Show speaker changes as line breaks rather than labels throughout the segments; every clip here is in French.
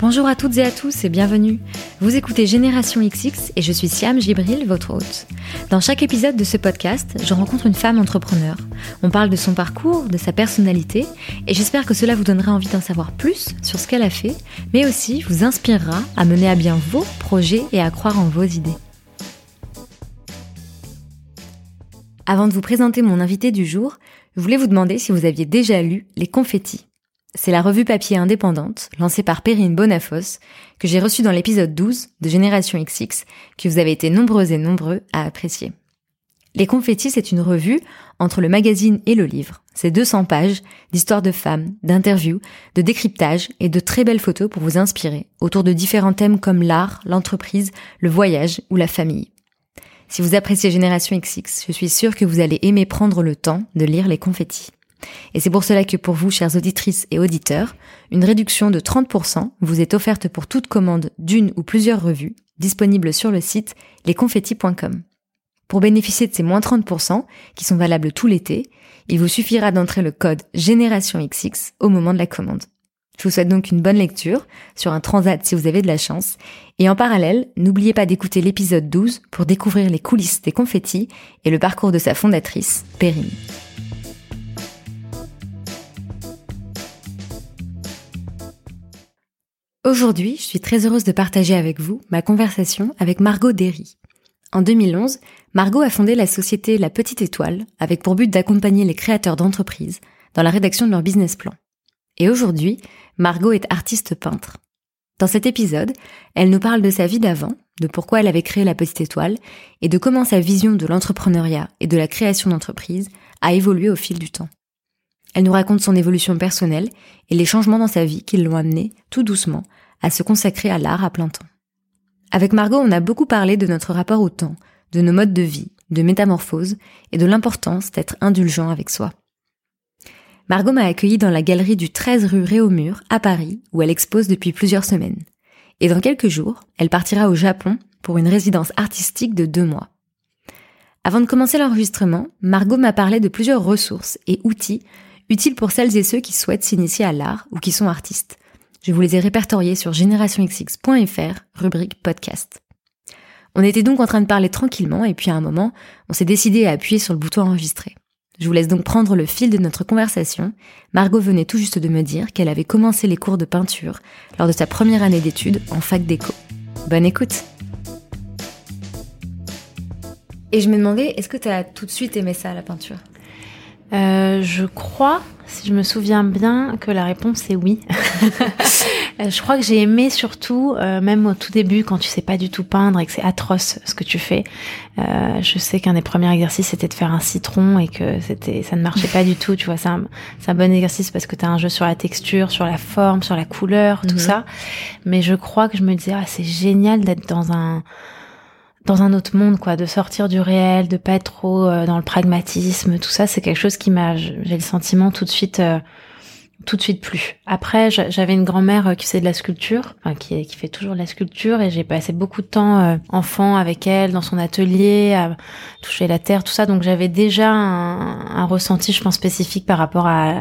Bonjour à toutes et à tous et bienvenue. Vous écoutez Génération XX et je suis Siam Gibril, votre hôte. Dans chaque épisode de ce podcast, je rencontre une femme entrepreneur. On parle de son parcours, de sa personnalité et j'espère que cela vous donnera envie d'en savoir plus sur ce qu'elle a fait, mais aussi vous inspirera à mener à bien vos projets et à croire en vos idées. Avant de vous présenter mon invité du jour, je voulais vous demander si vous aviez déjà lu Les Confettis. C'est la revue papier indépendante, lancée par Perrine Bonafos, que j'ai reçue dans l'épisode 12 de Génération XX, que vous avez été nombreux et nombreux à apprécier. Les Confettis, c'est une revue entre le magazine et le livre. C'est 200 pages d'histoires de femmes, d'interviews, de décryptage et de très belles photos pour vous inspirer autour de différents thèmes comme l'art, l'entreprise, le voyage ou la famille. Si vous appréciez Génération XX, je suis sûre que vous allez aimer prendre le temps de lire les confettis. Et c'est pour cela que pour vous, chères auditrices et auditeurs, une réduction de 30% vous est offerte pour toute commande d'une ou plusieurs revues disponibles sur le site lesconfettis.com. Pour bénéficier de ces moins 30%, qui sont valables tout l'été, il vous suffira d'entrer le code Génération XX au moment de la commande. Je vous souhaite donc une bonne lecture sur un transat si vous avez de la chance. Et en parallèle, n'oubliez pas d'écouter l'épisode 12 pour découvrir les coulisses des confettis et le parcours de sa fondatrice, Perrine. Aujourd'hui, je suis très heureuse de partager avec vous ma conversation avec Margot Derry. En 2011, Margot a fondé la société La Petite Étoile avec pour but d'accompagner les créateurs d'entreprises dans la rédaction de leur business plan. Et aujourd'hui, Margot est artiste peintre. Dans cet épisode, elle nous parle de sa vie d'avant, de pourquoi elle avait créé La Petite Étoile et de comment sa vision de l'entrepreneuriat et de la création d'entreprises a évolué au fil du temps. Elle nous raconte son évolution personnelle et les changements dans sa vie qui l'ont amené, tout doucement, à se consacrer à l'art à plein temps. Avec Margot, on a beaucoup parlé de notre rapport au temps, de nos modes de vie, de métamorphose et de l'importance d'être indulgent avec soi. Margot m'a accueilli dans la galerie du 13 rue Réaumur à Paris où elle expose depuis plusieurs semaines. Et dans quelques jours, elle partira au Japon pour une résidence artistique de deux mois. Avant de commencer l'enregistrement, Margot m'a parlé de plusieurs ressources et outils utiles pour celles et ceux qui souhaitent s'initier à l'art ou qui sont artistes. Je vous les ai répertoriés sur générationxx.fr, rubrique podcast. On était donc en train de parler tranquillement et puis à un moment, on s'est décidé à appuyer sur le bouton enregistrer. Je vous laisse donc prendre le fil de notre conversation. Margot venait tout juste de me dire qu'elle avait commencé les cours de peinture lors de sa première année d'études en fac d'éco. Bonne écoute Et je me demandais, est-ce que tu as tout de suite aimé ça, la peinture?
Euh, je crois, si je me souviens bien, que la réponse est oui. Euh, je crois que j'ai aimé surtout, euh, même au tout début, quand tu sais pas du tout peindre et que c'est atroce ce que tu fais. Euh, je sais qu'un des premiers exercices c'était de faire un citron et que c'était, ça ne marchait pas du tout. Tu vois, c'est un, c'est un bon exercice parce que tu as un jeu sur la texture, sur la forme, sur la couleur, tout mhm. ça. Mais je crois que je me disais, ah, c'est génial d'être dans un dans un autre monde, quoi, de sortir du réel, de pas être trop euh, dans le pragmatisme, tout ça, c'est quelque chose qui m'a, j'ai le sentiment tout de suite, euh, tout de suite plus. Après, j'avais une grand-mère euh, qui faisait de la sculpture, enfin, qui, qui fait toujours de la sculpture, et j'ai passé beaucoup de temps enfant avec elle dans son atelier, à toucher la terre, tout ça, donc j'avais déjà un, un, ressenti, je pense, spécifique par rapport à,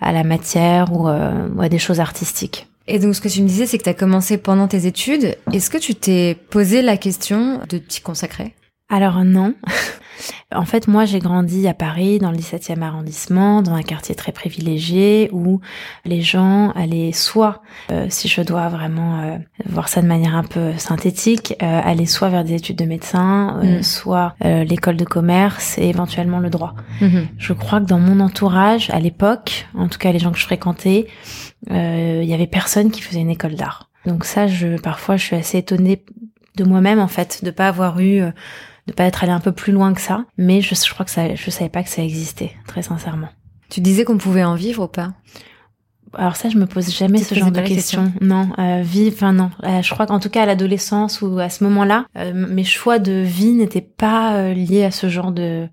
à la matière ou, ou à des choses artistiques.
Et donc, ce que tu me disais, c'est que tu as commencé pendant tes études. Est-ce que tu t'es posé la question de t'y consacrer?
Alors non. en fait, moi, j'ai grandi à Paris, dans le 17e arrondissement, dans un quartier très privilégié où les gens allaient soit, euh, si je dois vraiment euh, voir ça de manière un peu synthétique, euh, aller soit vers des études de médecin, mm. soit l'école de commerce et éventuellement le droit. Mm-hmm. Je crois que dans mon entourage, à l'époque, en tout cas les gens que je fréquentais, il y avait personne qui faisait une école d'art. Donc ça, je parfois, je suis assez étonnée de moi-même en fait, de pas avoir eu, euh, de pas être allé un peu plus loin que ça. Mais je, je crois que ça, je savais pas que ça existait, très sincèrement.
Tu disais qu'on pouvait en vivre ou pas?
Alors ça, je me pose jamais ce genre de questions. Non, euh, vie, enfin non. Euh, je crois qu'en tout cas à l'adolescence ou à ce moment-là, mes choix de vie n'étaient pas liés à ce genre de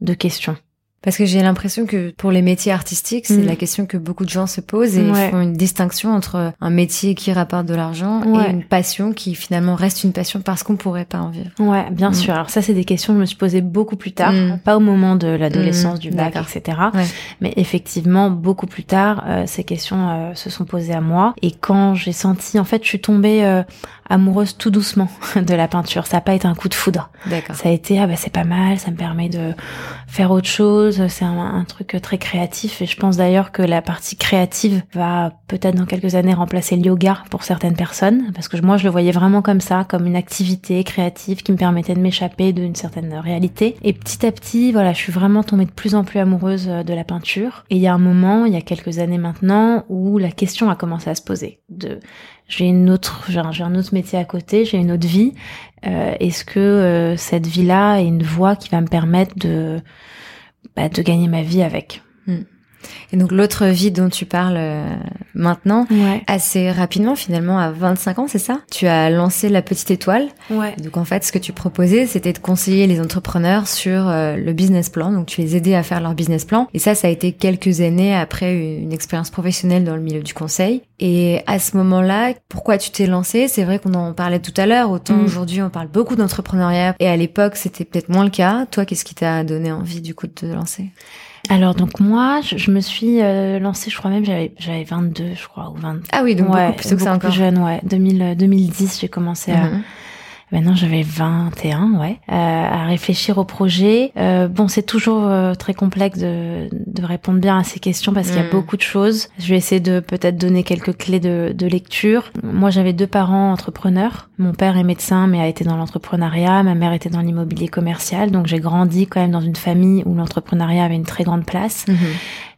de questions.
Parce que j'ai l'impression que pour les métiers artistiques, c'est
Mm.
la question que beaucoup de gens se posent et
Ouais.
font une distinction entre un métier qui rapporte de l'argent
Ouais.
et une passion qui finalement reste une passion parce qu'on pourrait pas en vivre.
Ouais, bien
Mm.
sûr. Alors ça, c'est des questions que je me suis posées beaucoup plus tard,
Mm.
pas au moment de l'adolescence,
Mm,
du bac, etc.
Ouais.
Mais effectivement, beaucoup plus tard, euh, ces questions euh, se sont posées à moi. Et quand j'ai senti, en fait, je suis tombée euh, amoureuse tout doucement de la peinture. Ça n'a pas été un coup de foudre.
D'accord.
Ça a été, ah bah c'est pas mal, ça me permet de faire autre chose. C'est un, un truc très créatif. Et je pense d'ailleurs que la partie créative va peut-être dans quelques années remplacer le yoga pour certaines personnes. Parce que moi, je le voyais vraiment comme ça, comme une activité créative qui me permettait de m'échapper d'une certaine réalité. Et petit à petit, voilà, je suis vraiment tombée de plus en plus amoureuse de la peinture. Et il y a un moment, il y a quelques années maintenant, où la question a commencé à se poser. De, j'ai une autre, j'ai un, autre métier à côté, j'ai une autre vie. Euh, Est-ce que euh, cette vie-là est une voie qui va me permettre de, bah, de gagner ma vie avec?
Et donc l'autre vie dont tu parles euh, maintenant,
Ouais.
assez rapidement finalement à 25 ans, c'est ça? Tu as lancé la petite étoile.
Ouais.
Donc en fait, ce que tu proposais, c'était de conseiller les entrepreneurs sur euh, le business plan. Donc tu les aidais à faire leur business plan. Et ça, ça a été quelques années après une expérience professionnelle dans le milieu du conseil. Et à ce moment-là, pourquoi tu t'es lancé? C'est vrai qu'on en parlait tout à l'heure. Autant
Mm.
aujourd'hui, on parle beaucoup d'entrepreneuriat. Et à l'époque, c'était peut-être moins le cas. Toi, qu'est-ce qui t'a donné envie du coup de te lancer?
Alors donc moi, je, je me suis euh, lancée, je crois même j'avais j'avais 22, je crois ou 20.
Ah oui, donc
ouais,
beaucoup plus tôt que ça encore.
plus jeune, ouais. 2000, euh, 2010, j'ai commencé à
Mhm.
Maintenant, j'avais 21, ouais, euh, à réfléchir au projet. Euh, bon, c'est toujours euh, très complexe de, de répondre bien à ces questions parce qu'il y a
Mm.
beaucoup de choses. Je vais essayer de peut-être donner quelques clés de, de lecture. Moi, j'avais deux parents entrepreneurs. Mon père est médecin, mais a été dans l'entrepreneuriat. Ma mère était dans l'immobilier commercial. Donc, j'ai grandi quand même dans une famille où l'entrepreneuriat avait une très grande place.
Mhm.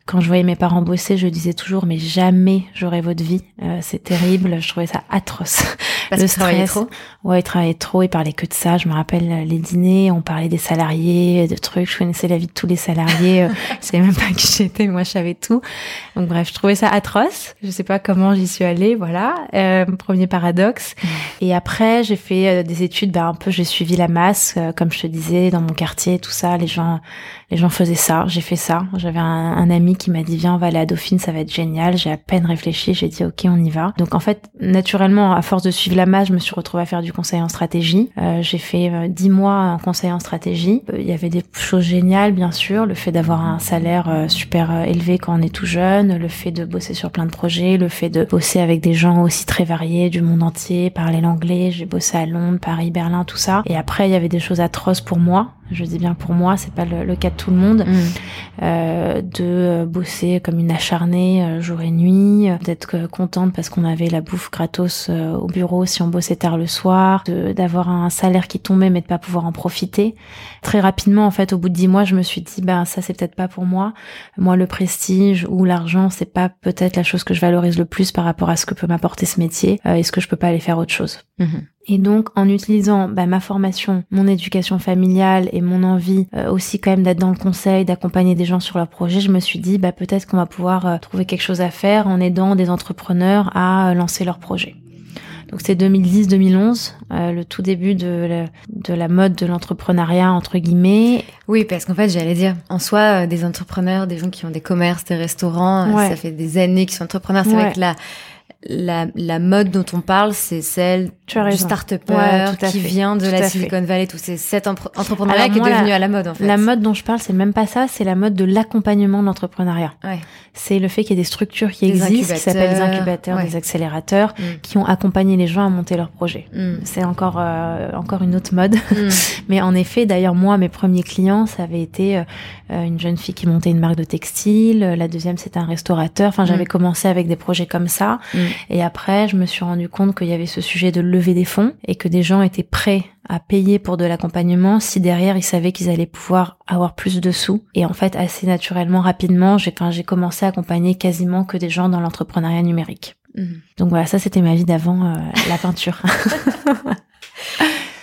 Quand je voyais mes parents bosser, je disais toujours, mais jamais j'aurai votre vie. Euh, c'est terrible. Je trouvais ça atroce.
Parce
Le stress.
trop.
Ouais, ils travaillaient trop, ils parlaient que de ça. Je me rappelle les dîners, on parlait des salariés, de trucs. Je connaissais la vie de tous les salariés. euh, je savais même pas qui j'étais, moi je savais tout. Donc bref, je trouvais ça atroce. Je sais pas comment j'y suis allée, voilà. Euh, premier paradoxe. Et après, j'ai fait euh, des études, ben un peu, j'ai suivi la masse, euh, comme je te disais, dans mon quartier, tout ça. Les gens, les gens faisaient ça. J'ai fait ça. J'avais un, ami qui m'a dit viens, on va aller à Dauphine, ça va être génial. J'ai à peine réfléchi, j'ai dit ok, on y va. Donc en fait, naturellement, à force de suivre la masse, je me suis retrouvée à faire du conseil en stratégie. Euh, j'ai fait euh, dix mois en conseil en stratégie. Euh, Il y avait des choses géniales, bien sûr, le fait d'avoir un salaire super élevé quand on est tout jeune, le fait de bosser sur plein de projets, le fait de bosser avec des gens aussi très variés du monde entier, parler l'anglais. J'ai bossé à Londres, Paris, Berlin, tout ça. Et après, il y avait des choses atroces pour moi. Je dis bien pour moi, c'est pas le, le cas de tout le monde
Mhm.
euh, de euh, bosser comme une acharnée euh, jour et nuit, euh, d'être contente parce qu'on avait la bouffe gratos au bureau si on bossait tard le soir, d'avoir un salaire qui tombait mais de pas pouvoir en profiter. Très rapidement, en fait, au bout de dix mois, je me suis dit, ben ça c'est peut-être pas pour moi. Moi, le prestige ou l'argent, c'est pas peut-être la chose que je valorise le plus par rapport à ce que peut m'apporter ce métier. Euh, Est-ce que je peux pas aller faire autre chose
Mhm.
Et donc, en utilisant bah, ma formation, mon éducation familiale et mon envie euh, aussi quand même d'être dans le conseil, d'accompagner des gens sur leurs projets, je me suis dit bah, peut-être qu'on va pouvoir euh, trouver quelque chose à faire en aidant des entrepreneurs à euh, lancer leurs projets. Donc c'est 2010-2011, euh, le tout début de la, de la mode de l'entrepreneuriat entre guillemets.
Oui, parce qu'en fait, j'allais dire, en soi, euh, des entrepreneurs, des gens qui ont des commerces, des restaurants, euh, ça fait des années qu'ils sont entrepreneurs. C'est
Ouais.
vrai que la, la, la mode dont on parle, c'est celle du start-upper
Ouais,
qui
fait.
vient de
Tout
la Silicon Valley, tout c'est cet empre- entrepreneuriat
Alors
qui est
la-
devenu à la mode en fait.
La mode dont je parle, c'est même pas ça, c'est la mode de l'accompagnement de l'entrepreneuriat.
Ouais.
C'est le fait qu'il y ait des structures qui
Des
existent, qui s'appellent des
incubateurs, ouais.
des accélérateurs,
Mm.
qui ont accompagné les gens à monter leurs projets.
Mm.
C'est encore euh, encore une autre mode,
Mm.
mais en effet, d'ailleurs moi, mes premiers clients, ça avait été euh, euh, une jeune fille qui montait une marque de textile, la deuxième c'était un restaurateur. Enfin, j'avais
Mm.
commencé avec des projets comme ça. Et après, je me suis rendu compte qu'il y avait ce sujet de lever des fonds et que des gens étaient prêts à payer pour de l'accompagnement si derrière ils savaient qu'ils allaient pouvoir avoir plus de sous. Et en fait, assez naturellement, rapidement, j'ai enfin, j'ai commencé à accompagner quasiment que des gens dans l'entrepreneuriat numérique.
Mm.
Donc voilà, ça c'était ma vie d'avant euh, la peinture.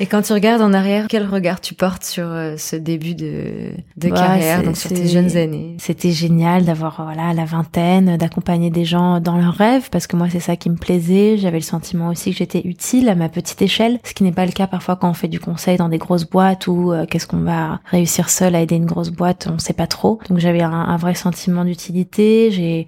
Et quand tu regardes en arrière, quel regard tu portes sur euh, ce début de, de carrière, donc sur tes jeunes années?
C'était génial d'avoir voilà la vingtaine, d'accompagner des gens dans leurs rêves, parce que moi c'est ça qui me plaisait. J'avais le sentiment aussi que j'étais utile à ma petite échelle, ce qui n'est pas le cas parfois quand on fait du conseil dans des grosses boîtes ou euh, qu'est-ce qu'on va réussir seul à aider une grosse boîte, on sait pas trop. Donc j'avais un, un vrai sentiment d'utilité. J'ai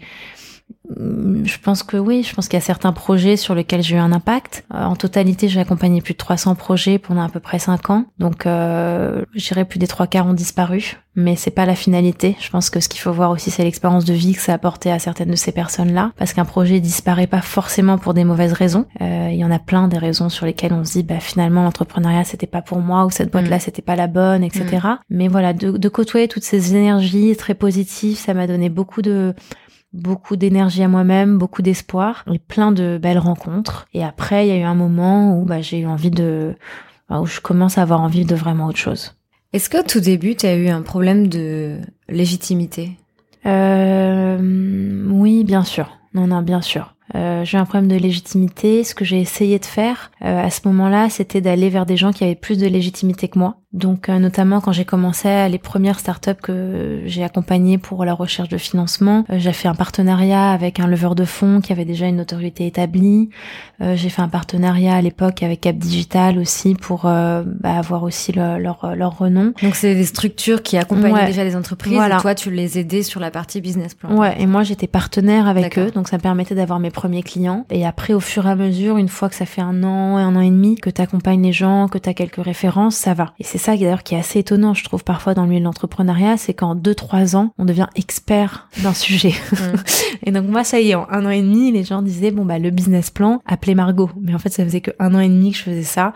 je pense que oui, je pense qu'il y a certains projets sur lesquels j'ai eu un impact. Euh, en totalité, j'ai accompagné plus de 300 projets pendant à peu près 5 ans. Donc, euh, j'irais plus des trois quarts ont disparu, mais c'est pas la finalité. Je pense que ce qu'il faut voir aussi, c'est l'expérience de vie que ça a apporté à certaines de ces personnes-là, parce qu'un projet disparaît pas forcément pour des mauvaises raisons. Euh, il y en a plein des raisons sur lesquelles on se dit, bah finalement l'entrepreneuriat c'était pas pour moi ou cette boîte-là mm. c'était pas la bonne, etc. Mm. Mais voilà, de, de côtoyer toutes ces énergies très positives, ça m'a donné beaucoup de beaucoup d'énergie à moi-même, beaucoup d'espoir et plein de belles rencontres. Et après, il y a eu un moment où bah, j'ai eu envie de, où je commence à avoir envie de vraiment autre chose.
Est-ce qu'au tout début, tu as eu un problème de légitimité?
Euh, Oui, bien sûr. Non, non, bien sûr. Euh, j'ai un problème de légitimité. Ce que j'ai essayé de faire euh, à ce moment-là, c'était d'aller vers des gens qui avaient plus de légitimité que moi. Donc euh, notamment quand j'ai commencé les premières startups que j'ai accompagnées pour la recherche de financement, euh, j'ai fait un partenariat avec un leveur de fonds qui avait déjà une autorité établie. Euh, j'ai fait un partenariat à l'époque avec Cap Digital aussi pour bah, avoir aussi leur, leur renom.
Donc c'est des structures qui accompagnent déjà les entreprises et toi tu les aidais sur la partie business plan.
Ouais, et moi j'étais partenaire avec eux, donc ça me permettait d'avoir mes premiers clients. Et après au fur et à mesure, une fois que ça fait un an, un an et demi, que tu accompagnes les gens, que tu as quelques références, ça va. Et c'est ça d'ailleurs qui est assez étonnant, je trouve, parfois dans le milieu de l'entrepreneuriat, c'est qu'en deux, trois ans, on devient expert d'un sujet. Mm. et donc moi, ça y est, en un an et demi, les gens disaient, bon, bah, le business plan, appelez Margot. Mais en fait, ça faisait que un an et demi que je faisais ça.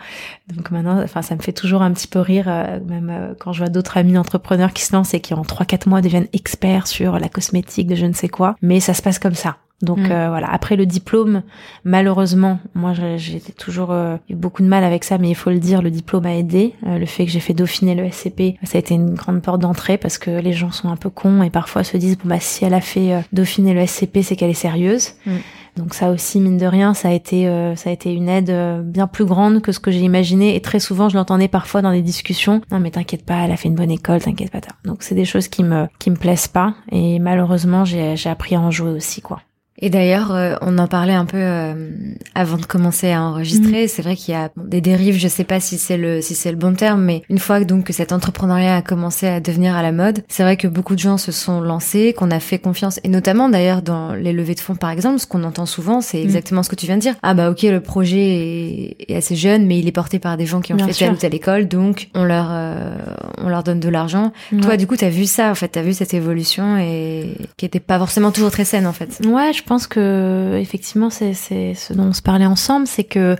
Donc maintenant, enfin, ça me fait toujours un petit peu rire, euh, même euh, quand je vois d'autres amis entrepreneurs qui se lancent et qui en trois, quatre mois deviennent experts sur la cosmétique de je ne sais quoi. Mais ça se passe comme ça. Donc mm. euh, voilà. Après le diplôme, malheureusement, moi j'ai toujours euh, eu beaucoup de mal avec ça, mais il faut le dire, le diplôme a aidé. Euh, le fait que j'ai fait Dauphine et le SCP, ça a été une grande porte d'entrée parce que les gens sont un peu cons et parfois se disent bon bah si elle a fait Dauphine et le SCP, c'est qu'elle est sérieuse. Mm. Donc ça aussi, mine de rien, ça a été ça a été une aide bien plus grande que ce que j'ai imaginé. Et très souvent, je l'entendais parfois dans des discussions. Non mais t'inquiète pas, elle a fait une bonne école, t'inquiète pas. Donc c'est des choses qui me qui me plaisent pas. Et malheureusement, j'ai j'ai appris à en jouer aussi quoi.
Et d'ailleurs, euh, on en parlait un peu euh, avant de commencer à enregistrer. Mm. C'est vrai qu'il y a des dérives. Je sais pas si c'est le si c'est le bon terme, mais une fois donc que cet entrepreneuriat a commencé à devenir à la mode, c'est vrai que beaucoup de gens se sont lancés, qu'on a fait confiance, et notamment d'ailleurs dans les levées de fonds par exemple, ce qu'on entend souvent, c'est mm. exactement ce que tu viens de dire. Ah bah ok, le projet est, assez jeune, mais il est porté par des gens qui ont fait telle ou telle école, donc on leur euh, on leur donne de l'argent. Toi, du coup, t'as vu ça en fait, t'as vu cette évolution et qui était pas forcément toujours très saine en fait.
Ouais, je pense que effectivement c'est c'est ce dont on se parlait ensemble, c'est que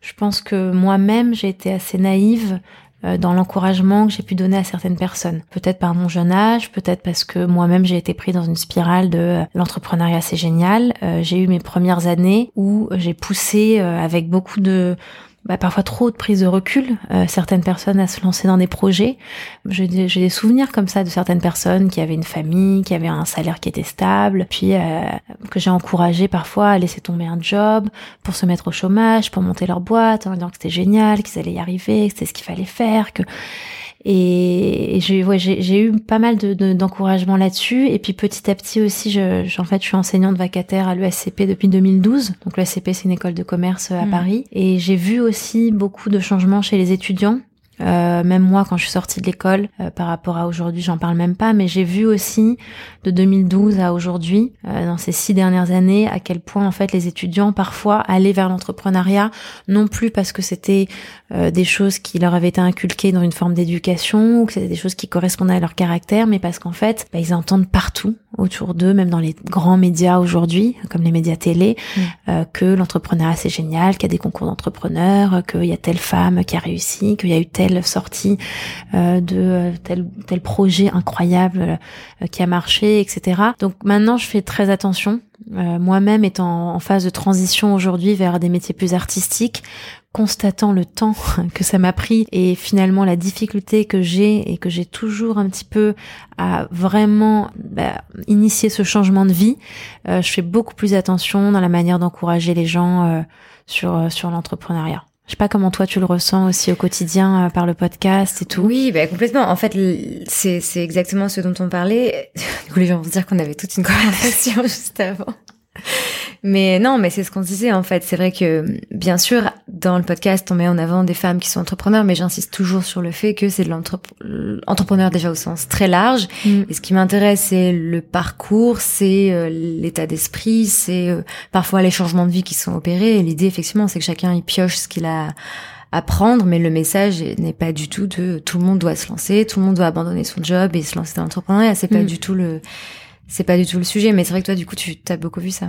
je pense que moi-même j'ai été assez naïve euh, dans l'encouragement que j'ai pu donner à certaines personnes. Peut-être par mon jeune âge, peut-être parce que moi-même j'ai été pris dans une spirale de euh, l'entrepreneuriat c'est génial. Euh, j'ai eu mes premières années où j'ai poussé avec beaucoup de bah, parfois trop de prise de recul, euh, certaines personnes à se lancer dans des projets. J'ai des, souvenirs comme ça de certaines personnes qui avaient une famille, qui avaient un salaire qui était stable, puis euh, que j'ai encouragé parfois à laisser tomber un job pour se mettre au chômage, pour monter leur boîte en disant que c'était génial, qu'ils allaient y arriver, que c'était ce qu'il fallait faire, que et j'ai ouais, j'ai eu pas mal d'encouragement de, là-dessus. Et puis petit à petit aussi, je, en fait, je suis enseignante vacataire à l'ESCP depuis 2012. Donc l'ESCP, c'est une école de commerce à mmh. Paris. Et j'ai vu aussi beaucoup de changements chez les étudiants. Euh, même moi, quand je suis sortie de l'école, euh, par rapport à aujourd'hui, j'en parle même pas, mais j'ai vu aussi de 2012 à aujourd'hui, euh, dans ces six dernières années, à quel point en fait les étudiants parfois allaient vers l'entrepreneuriat, non plus parce que c'était des choses qui leur avaient été inculquées dans une forme d'éducation ou que c'était des choses qui correspondaient à leur caractère, mais parce qu'en fait, bah, ils entendent partout autour d'eux, même dans les grands médias aujourd'hui, comme les médias télé, mmh. que l'entrepreneuriat c'est génial, qu'il y a des concours d'entrepreneurs, qu'il y a telle femme qui a réussi, qu'il y a eu telle sortie euh, de euh, tel tel projet incroyable euh, qui a marché, etc. Donc maintenant, je fais très attention. Moi-même étant en phase de transition aujourd'hui vers des métiers plus artistiques, constatant le temps que ça m'a pris et finalement la difficulté que j'ai et que j'ai toujours un petit peu à vraiment bah, initier ce changement de vie, je fais beaucoup plus attention dans la manière d'encourager les gens sur sur l'entrepreneuriat Je sais pas comment toi tu le ressens aussi au quotidien euh, par le podcast et tout.
Oui, bah, complètement. En fait, c'est c'est exactement ce dont on parlait. Du coup, les gens vont se dire qu'on avait toute une conversation juste avant. Mais non, mais c'est ce qu'on disait en fait. C'est vrai que bien sûr, dans le podcast, on met en avant des femmes qui sont entrepreneurs, mais j'insiste toujours sur le fait que c'est de l'entrepreneur déjà au sens très large. Mm. Et ce qui m'intéresse, c'est le parcours, c'est euh, l'état d'esprit, c'est euh, parfois les changements de vie qui sont opérés. Et l'idée, effectivement, c'est que chacun y pioche ce qu'il a à prendre, mais le message n'est pas du tout de tout le monde doit se lancer, tout le monde doit abandonner son job et se lancer dans l'entrepreneuriat. C'est pas mm. du tout le c'est pas du tout le sujet, mais c'est vrai que toi, du coup, tu as beaucoup vu ça.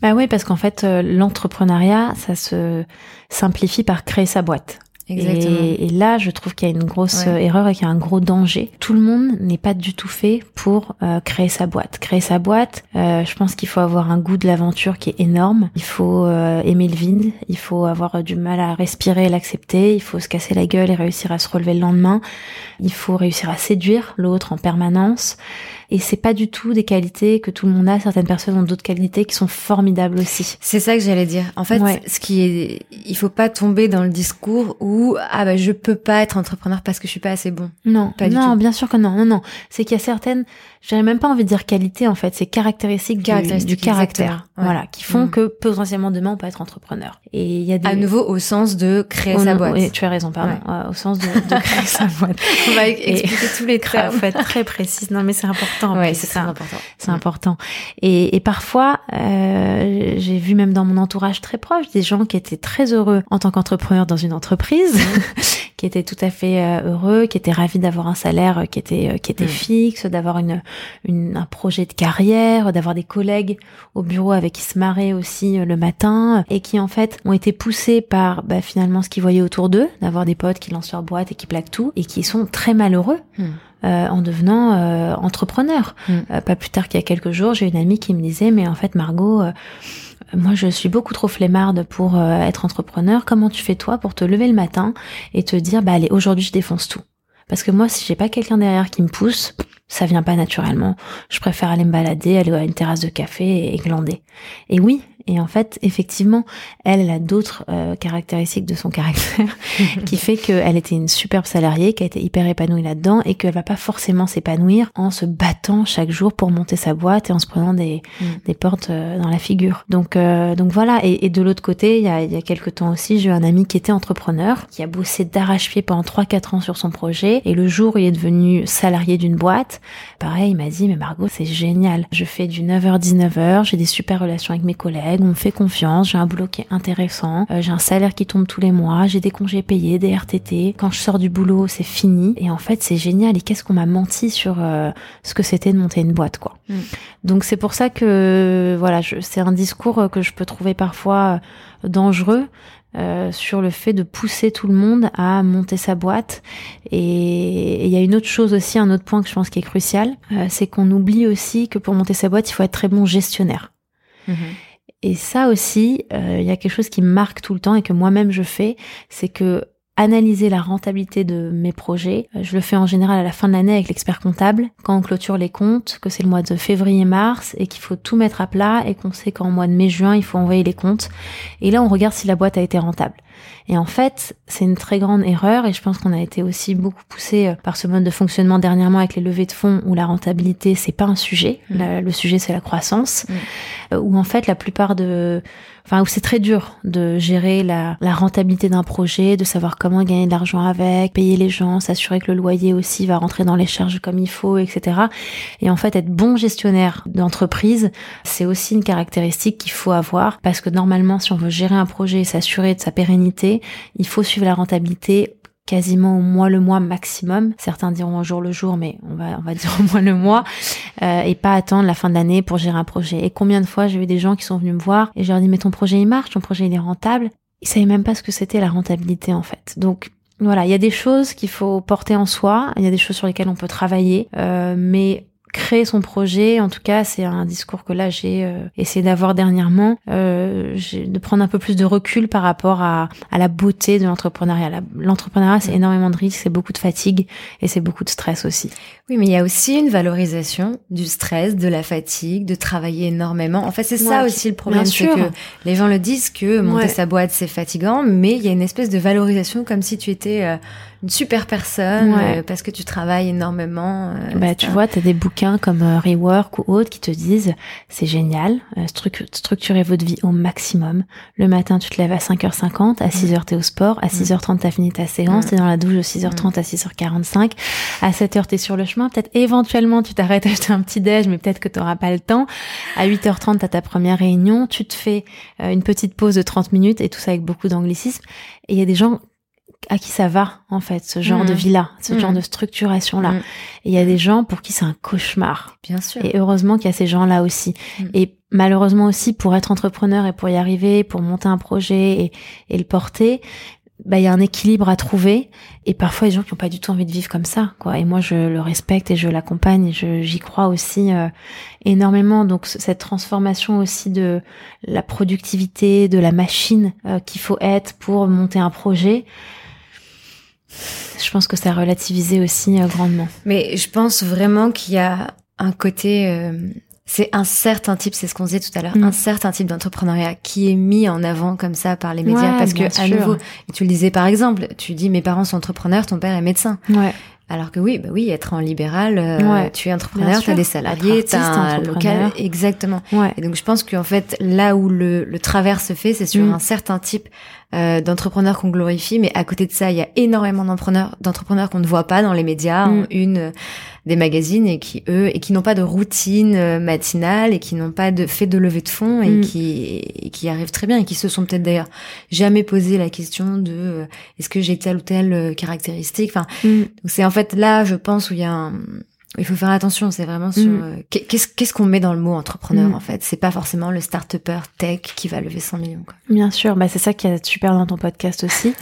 Bah oui, parce qu'en fait, euh, l'entrepreneuriat, ça se simplifie par créer sa boîte. Exactement. Et, là, je trouve qu'il y a une grosse euh, erreur et qu'il y a un gros danger. Tout le monde n'est pas du tout fait pour euh, créer sa boîte. Créer sa boîte, je pense qu'il faut avoir un goût de l'aventure qui est énorme. Il faut aimer le vide. Il faut avoir du mal à respirer et l'accepter. Il faut se casser la gueule et réussir à se relever le lendemain. Il faut réussir à séduire l'autre en permanence et c'est pas du tout des qualités que tout le monde a. Certaines personnes ont d'autres qualités qui sont formidables aussi.
C'est ça que j'allais dire. En fait, ce qui est, il faut pas tomber dans le discours où ah bah je peux pas être entrepreneur parce que je suis pas assez bon.
Non, pas du non, bien sûr que non, non, non. C'est qu'il y a certaines, j'aurais même pas envie de dire qualité en fait, c'est caractéristiques, du, caractère, voilà, qui font mm. que potentiellement demain on peut être entrepreneur.
Et il y a des à nouveau au sens de créer sa boîte.
Oui, tu as raison, pardon, euh, au sens de, de créer sa boîte.
On va expliquer tous les traits.
En fait, très précise. Non, mais c'est important
important. c'est important.
C'est important. Et, et parfois, euh, j'ai vu même dans mon entourage très proche des gens qui étaient très heureux en tant qu'entrepreneur dans une entreprise, qui étaient tout à fait euh, heureux, qui étaient ravis d'avoir un salaire qui était euh, qui était fixe, d'avoir une, une, un projet de carrière, d'avoir des collègues au bureau avec qui se marraient aussi euh, le matin, et qui en fait ont été poussés par bah, finalement ce qu'ils voyaient autour d'eux, d'avoir des potes qui lancent leur boîte et qui plaquent tout, et qui sont très malheureux. Euh, en devenant euh, entrepreneur. Mm. Euh, pas plus tard qu'il y a quelques jours, j'ai une amie qui me disait mais en fait Margot, moi je suis beaucoup trop flemmarde pour être entrepreneur. Comment tu fais toi pour te lever le matin et te dire bah allez aujourd'hui je défonce tout? Parce que moi, si j'ai pas quelqu'un derrière qui me pousse, ça vient pas naturellement. Je préfère aller me balader, aller à une terrasse de café et glander. Et oui, et en fait, effectivement, elle, elle a d'autres euh, caractéristiques de son caractère qui fait qu'elle était une superbe salariée, qui a été hyper épanouie là-dedans et qu'elle va pas forcément s'épanouir en se battant chaque jour pour monter sa boîte et en se prenant des, mm. des portes euh, dans la figure. Donc, euh, donc voilà. Et, et de l'autre côté, il y a, il y a quelques temps aussi, j'ai eu un ami qui était entrepreneur, qui a bossé d'arrache-pied pendant 3-4 ans sur son projet. Et le jour où il est devenu salarié d'une boîte, pareil, il m'a dit, mais Margot, c'est génial. Je fais du 9h-19h, j'ai des super relations avec mes collègues on me fait confiance, j'ai un boulot qui est intéressant, euh, j'ai un salaire qui tombe tous les mois, j'ai des congés payés, des RTT. Quand je sors du boulot, c'est fini. Et en fait, c'est génial. Et qu'est-ce qu'on m'a menti sur euh, ce que c'était de monter une boîte, quoi. Mm. Donc c'est pour ça que voilà, c'est un discours que je peux trouver parfois dangereux. Euh, sur le fait de pousser tout le monde à monter sa boîte. Et il y a une autre chose aussi, un autre point que je pense qui est crucial, c'est qu'on oublie aussi que pour monter sa boîte, il faut être très bon gestionnaire. Mm-hmm. Et ça aussi, euh, il y a quelque chose qui me marque tout le temps et que moi-même je fais, c'est que analyser la rentabilité de mes projets. Euh, je le fais en général à la fin de l'année avec l'expert comptable, quand on clôture les comptes, que c'est le mois de février-mars et qu'il faut tout mettre à plat et qu'on sait qu'en mois de mai-juin, il faut envoyer les comptes. Et là, on regarde si la boîte a été rentable. Et en fait, c'est une très grande erreur et je pense qu'on a été aussi beaucoup poussé euh, par ce mode de fonctionnement dernièrement avec les levées de fonds où la rentabilité c'est pas un sujet, mmh. le sujet c'est la croissance, mmh. où en fait la plupart de enfin où c'est très dur de gérer la, la rentabilité d'un projet, de savoir comment gagner de l'argent avec, payer les gens, s'assurer que le loyer aussi va rentrer dans les charges comme il faut, etc. Et en fait, être bon gestionnaire d'entreprise, c'est aussi une caractéristique qu'il faut avoir parce que normalement, si on veut gérer un projet et s'assurer de sa pérennité, il faut suivre la rentabilité quasiment au mois le mois maximum. Certains diront au jour le jour, mais on va dire au mois le mois euh, et pas attendre la fin de l'année pour gérer un projet. Et combien de fois j'ai eu des gens qui sont venus me voir et je leur dis mais ton projet il marche, ton projet il est rentable. Ils savaient même pas ce que c'était la rentabilité en fait. Donc voilà, il y a des choses qu'il faut porter en soi, il y a des choses sur lesquelles on peut travailler, euh, mais créer son projet. En tout cas, c'est un discours que là j'ai euh, essayé d'avoir dernièrement, euh, de prendre un peu plus de recul par rapport à, à la beauté de l'entrepreneuriat. L'entrepreneuriat, c'est énormément de risques, c'est beaucoup de fatigue et c'est beaucoup de stress aussi.
Oui, mais il y a aussi une valorisation du stress, de la fatigue, de travailler énormément. En fait, c'est ça aussi le problème, c'est que les gens le disent que monter sa boîte c'est fatigant, mais il y a une espèce de valorisation comme si tu étais euh, une super personne euh, parce que tu travailles énormément.
Euh, bah, tu vois, tu as des bouquins comme euh, Rework ou autres qui te disent c'est génial, structurez votre vie au maximum. Le matin, tu te lèves à 5h50, à 6h tu es au sport, à 6h30 tu as fini ta séance, tu es dans la douche de 6h30 à 6h45, à 7h tu es sur le chemin, peut-être éventuellement tu t'arrêtes à acheter un petit déj mais peut-être que tu n'auras pas le temps. À 8h30 tu as ta première réunion, tu te fais une petite pause de 30 minutes et tout ça avec beaucoup d'anglicisme. Et il y a des gens à qui ça va en fait ce genre de mm. vie là ce genre mm. de structuration là mm. et il y a des gens pour qui c'est un cauchemar.
Bien sûr.
Et heureusement qu'il y a ces gens là aussi et malheureusement aussi pour être entrepreneur et pour y arriver pour monter un projet et, et le porter bah il y a un équilibre à trouver. Et parfois les gens qui ont pas du tout envie de vivre comme ça quoi. Et moi je le respecte et je l'accompagne et j'y crois aussi euh, énormément. Donc cette transformation aussi de la productivité de la machine euh, qu'il faut être pour monter un projet je pense que ça a relativisé aussi euh, grandement.
Mais je pense vraiment qu'il y a un côté, euh, c'est un certain type, c'est ce qu'on disait tout à l'heure, mm. un certain type d'entrepreneuriat qui est mis en avant comme ça par les médias parce que à nouveau, tu le disais par exemple, tu dis mes parents sont entrepreneurs, ton père est médecin.
Ouais.
Alors que oui, bah oui, être en libéral, euh, tu es entrepreneur, tu as des salariés, tu as un local, exactement. Et donc je pense qu'en fait, là où le, le travers se fait, c'est sur mm. un certain type euh, d'entrepreneurs qu'on glorifie, mais à côté de ça, il y a énormément d'entrepreneurs, d'entrepreneurs qu'on ne voit pas dans les médias, mm. une euh, des magazines et qui eux et qui n'ont pas de routine euh, matinale et qui n'ont pas de fait de levée de fonds et mm. qui qui arrivent très bien et qui se sont peut-être d'ailleurs jamais posé la question de est-ce que j'ai telle ou telle caractéristique? Enfin, mm. c'est en fait là, je pense où il y a un il faut faire attention, c'est vraiment sur mm. euh, qu'est-ce qu'est-ce qu'on met dans le mot entrepreneur mm. en fait? C'est pas forcément le start-upper tech qui va lever 100 millions. Quoi.
Bien sûr, bah c'est ça qui est super dans ton podcast aussi.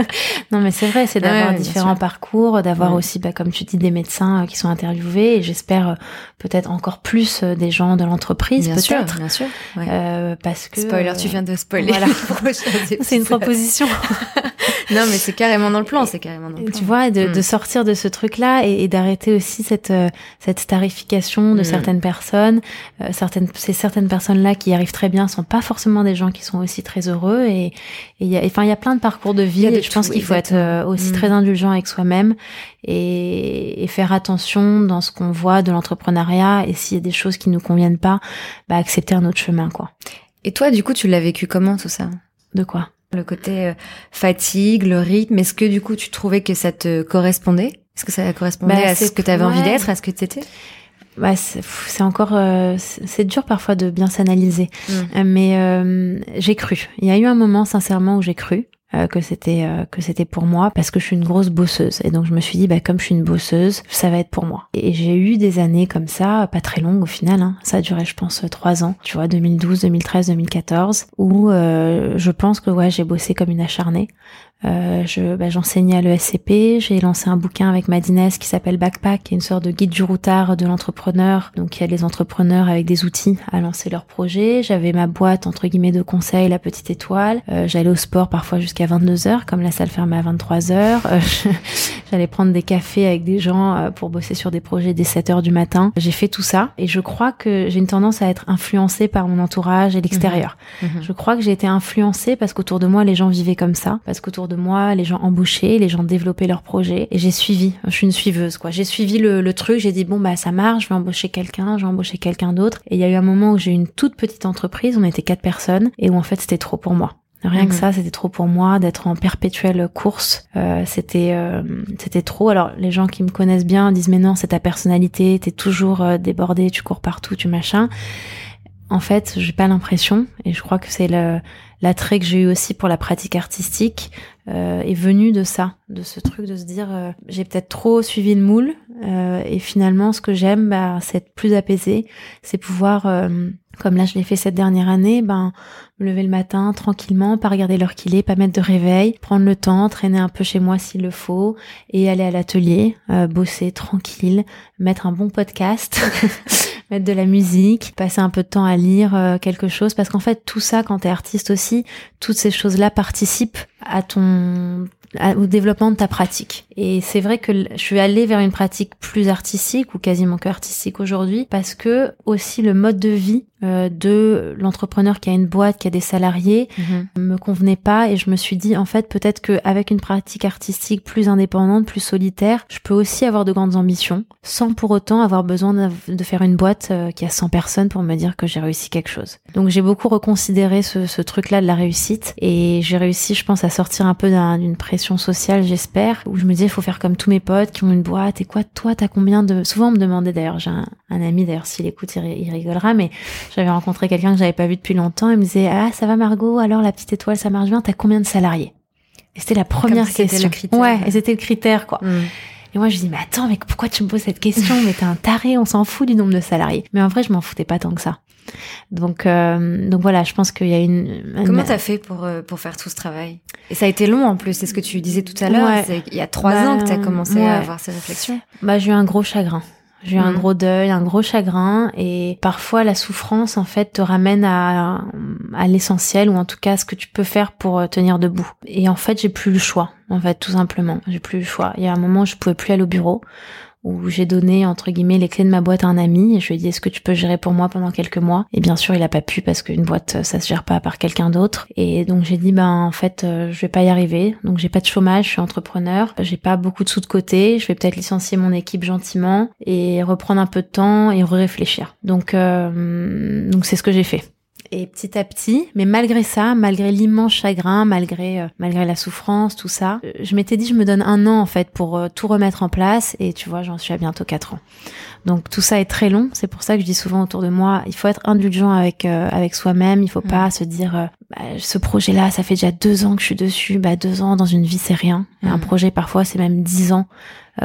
non mais c'est vrai, c'est d'avoir différents parcours, d'avoir aussi, bah, comme tu dis, des médecins euh, qui sont interviewés et j'espère euh, peut-être encore plus des gens de l'entreprise peut-être.
Bien sûr,
euh, parce que
spoiler, tu viens de spoiler. Voilà.
c'est une proposition.
non mais c'est carrément dans le plan, c'est carrément dans le plan.
Tu vois, de, de mm. sortir de ce truc-là et, et d'arrêter aussi cette euh, cette starification de mm. certaines personnes. Euh, certaines, ces certaines personnes-là qui arrivent très bien sont pas forcément des gens qui sont aussi très heureux. Et il y a, enfin, il y a plein de parcours de vie. Et je pense qu'il faut être euh, aussi mm. très indulgent avec soi-même et, et, faire attention dans ce qu'on voit de l'entrepreneuriat. Et s'il y a des choses qui nous conviennent pas, bah, accepter un autre chemin, quoi.
Et toi, du coup, tu l'as vécu comment tout ça?
De quoi?
Le côté fatigue, le rythme, est-ce que du coup tu trouvais que ça te correspondait? Est-ce que ça correspondait bah, à ce que tu avais envie d'être, à ce que tu étais
bah, c'est encore euh, c'est dur parfois de bien s'analyser. Mm. euh, mais euh, j'ai cru. Il y a eu un moment sincèrement où j'ai cru que c'était que c'était pour moi parce que je suis une grosse bosseuse. Et donc je me suis dit bah comme je suis une bosseuse ça va être pour moi. Et j'ai eu des années comme ça pas très longues au final hein. ça a duré je pense trois ans. Tu vois 2012 2013 2014 où je pense que ouais j'ai bossé comme une acharnée euh, je, bah, j'enseignais à l'ESCP, j'ai lancé un bouquin avec Madines qui s'appelle Backpack, qui est une sorte de guide du routard de l'entrepreneur. Donc il y a des entrepreneurs avec des outils à lancer leur projet. J'avais ma boîte entre guillemets de conseil, la petite étoile. Euh, j'allais au sport parfois jusqu'à 22 heures, comme la salle fermait à 23 heures. Euh, j'allais prendre des cafés avec des gens euh, pour bosser sur des projets dès 7 heures du matin. J'ai fait tout ça et je crois que j'ai une tendance à être influencée par mon entourage et l'extérieur. Mmh. Mmh. Je crois que j'ai été influencée parce qu'autour de moi les gens vivaient comme ça, parce qu'autour de moi, les gens embauchaient, les gens développaient leurs projets et j'ai suivi. Je suis une suiveuse quoi. J'ai suivi le, le truc, j'ai dit bon bah ça marche, je vais embaucher quelqu'un, je vais embaucher quelqu'un d'autre. Et il y a eu un moment où j'ai eu une toute petite entreprise, on était quatre personnes et où en fait c'était trop pour moi. Rien que mhm. ça, c'était trop pour moi d'être en perpétuelle course. Euh, c'était euh, c'était trop. Alors les gens qui me connaissent bien disent mais non, c'est ta personnalité, t'es toujours euh, débordé, tu cours partout, tu machin en fait, j'ai pas l'impression, et je crois que c'est l'attrait que j'ai eu aussi pour la pratique artistique euh, est venu de ça, de ce truc de se dire euh, j'ai peut-être trop suivi le moule euh, et finalement ce que j'aime bah, c'est être plus apaisé, c'est pouvoir euh, comme là je l'ai fait cette dernière année, ben me lever le matin tranquillement, pas regarder l'heure qu'il est, pas mettre de réveil, prendre le temps, traîner un peu chez moi s'il le faut et aller à l'atelier, euh, bosser tranquille, mettre un bon podcast. mettre de la musique, passer un peu de temps à lire euh, quelque chose, parce qu'en fait tout ça, quand t'es artiste aussi, toutes ces choses-là participent à ton au développement de ta pratique. Et c'est vrai que je suis allée vers une pratique plus artistique ou quasiment que artistique aujourd'hui parce que aussi le mode de vie euh, de l'entrepreneur qui a une boîte, qui a des salariés,
Mhm.
me convenait pas et je me suis dit en fait peut-être qu'avec une pratique artistique plus indépendante, plus solitaire, je peux aussi avoir de grandes ambitions sans pour autant avoir besoin de, faire une boîte euh, qui a 100 personnes pour me dire que j'ai réussi quelque chose. Donc j'ai beaucoup reconsidéré ce, ce truc-là de la réussite et j'ai réussi je pense à sortir un peu d'un- d'une pression sociale j'espère où je me disais il faut faire comme tous mes potes qui ont une boîte et quoi toi t'as combien de souvent on me demandait d'ailleurs j'ai un, un ami d'ailleurs s'il écoute il rigolera mais j'avais rencontré quelqu'un que j'avais pas vu depuis longtemps. Il me disait ah ça va Margot? Alors la petite étoile ça marche bien? T'as combien de salariés? Et c'était la première question.
le.
Ouais, et c'était le critère quoi.
Mhm.
Et moi je dis mais attends mais pourquoi tu me poses cette question? Mais t'es un taré, on s'en fout du nombre de salariés. Mais en vrai je m'en foutais pas tant que ça. Donc euh, donc voilà, je pense qu'il y a une.
Comment
une-
t'as fait pour euh, pour faire tout ce travail? Et ça a été long en plus. C'est ce que tu disais tout à l'heure.
Ouais.
Il y a trois
Bah,
ans que t'as commencé
ouais.
à avoir ces réflexions.
Bah, j'ai eu un gros chagrin. J'ai eu un
Mhm.
gros deuil, un gros chagrin, et parfois la souffrance en fait te ramène à, à l'essentiel ou en tout cas ce que tu peux faire pour euh, tenir debout. Et en fait, j'ai plus le choix. En fait, tout simplement, j'ai plus le choix. Il y a un moment où je pouvais plus aller au bureau, où j'ai donné entre guillemets les clés de ma boîte à un ami et je lui ai dit est-ce que tu peux gérer pour moi pendant quelques mois? Et bien sûr il a pas pu parce qu'une boîte euh, ça se gère pas par quelqu'un d'autre. Et donc j'ai dit ben en fait euh, je vais pas y arriver. Donc j'ai pas de chômage je suis entrepreneur. J'ai pas beaucoup de sous de côté. Je vais peut-être licencier mon équipe gentiment et reprendre un peu de temps et réfléchir. Donc euh, donc c'est ce que j'ai fait et petit à petit, mais malgré ça, malgré l'immense chagrin, malgré euh, malgré la souffrance, tout ça, euh, je m'étais dit je me donne un an en fait pour euh, tout remettre en place et tu vois, j'en suis à bientôt quatre ans. Donc tout ça est très long, c'est pour ça que je dis souvent autour de moi, il faut être indulgent avec euh, avec soi-même, il faut
Mm.
pas se dire bah, ce projet-là, ça fait déjà deux ans que je suis dessus, bah deux ans dans une vie c'est rien. Un
Mm.
projet parfois c'est même dix ans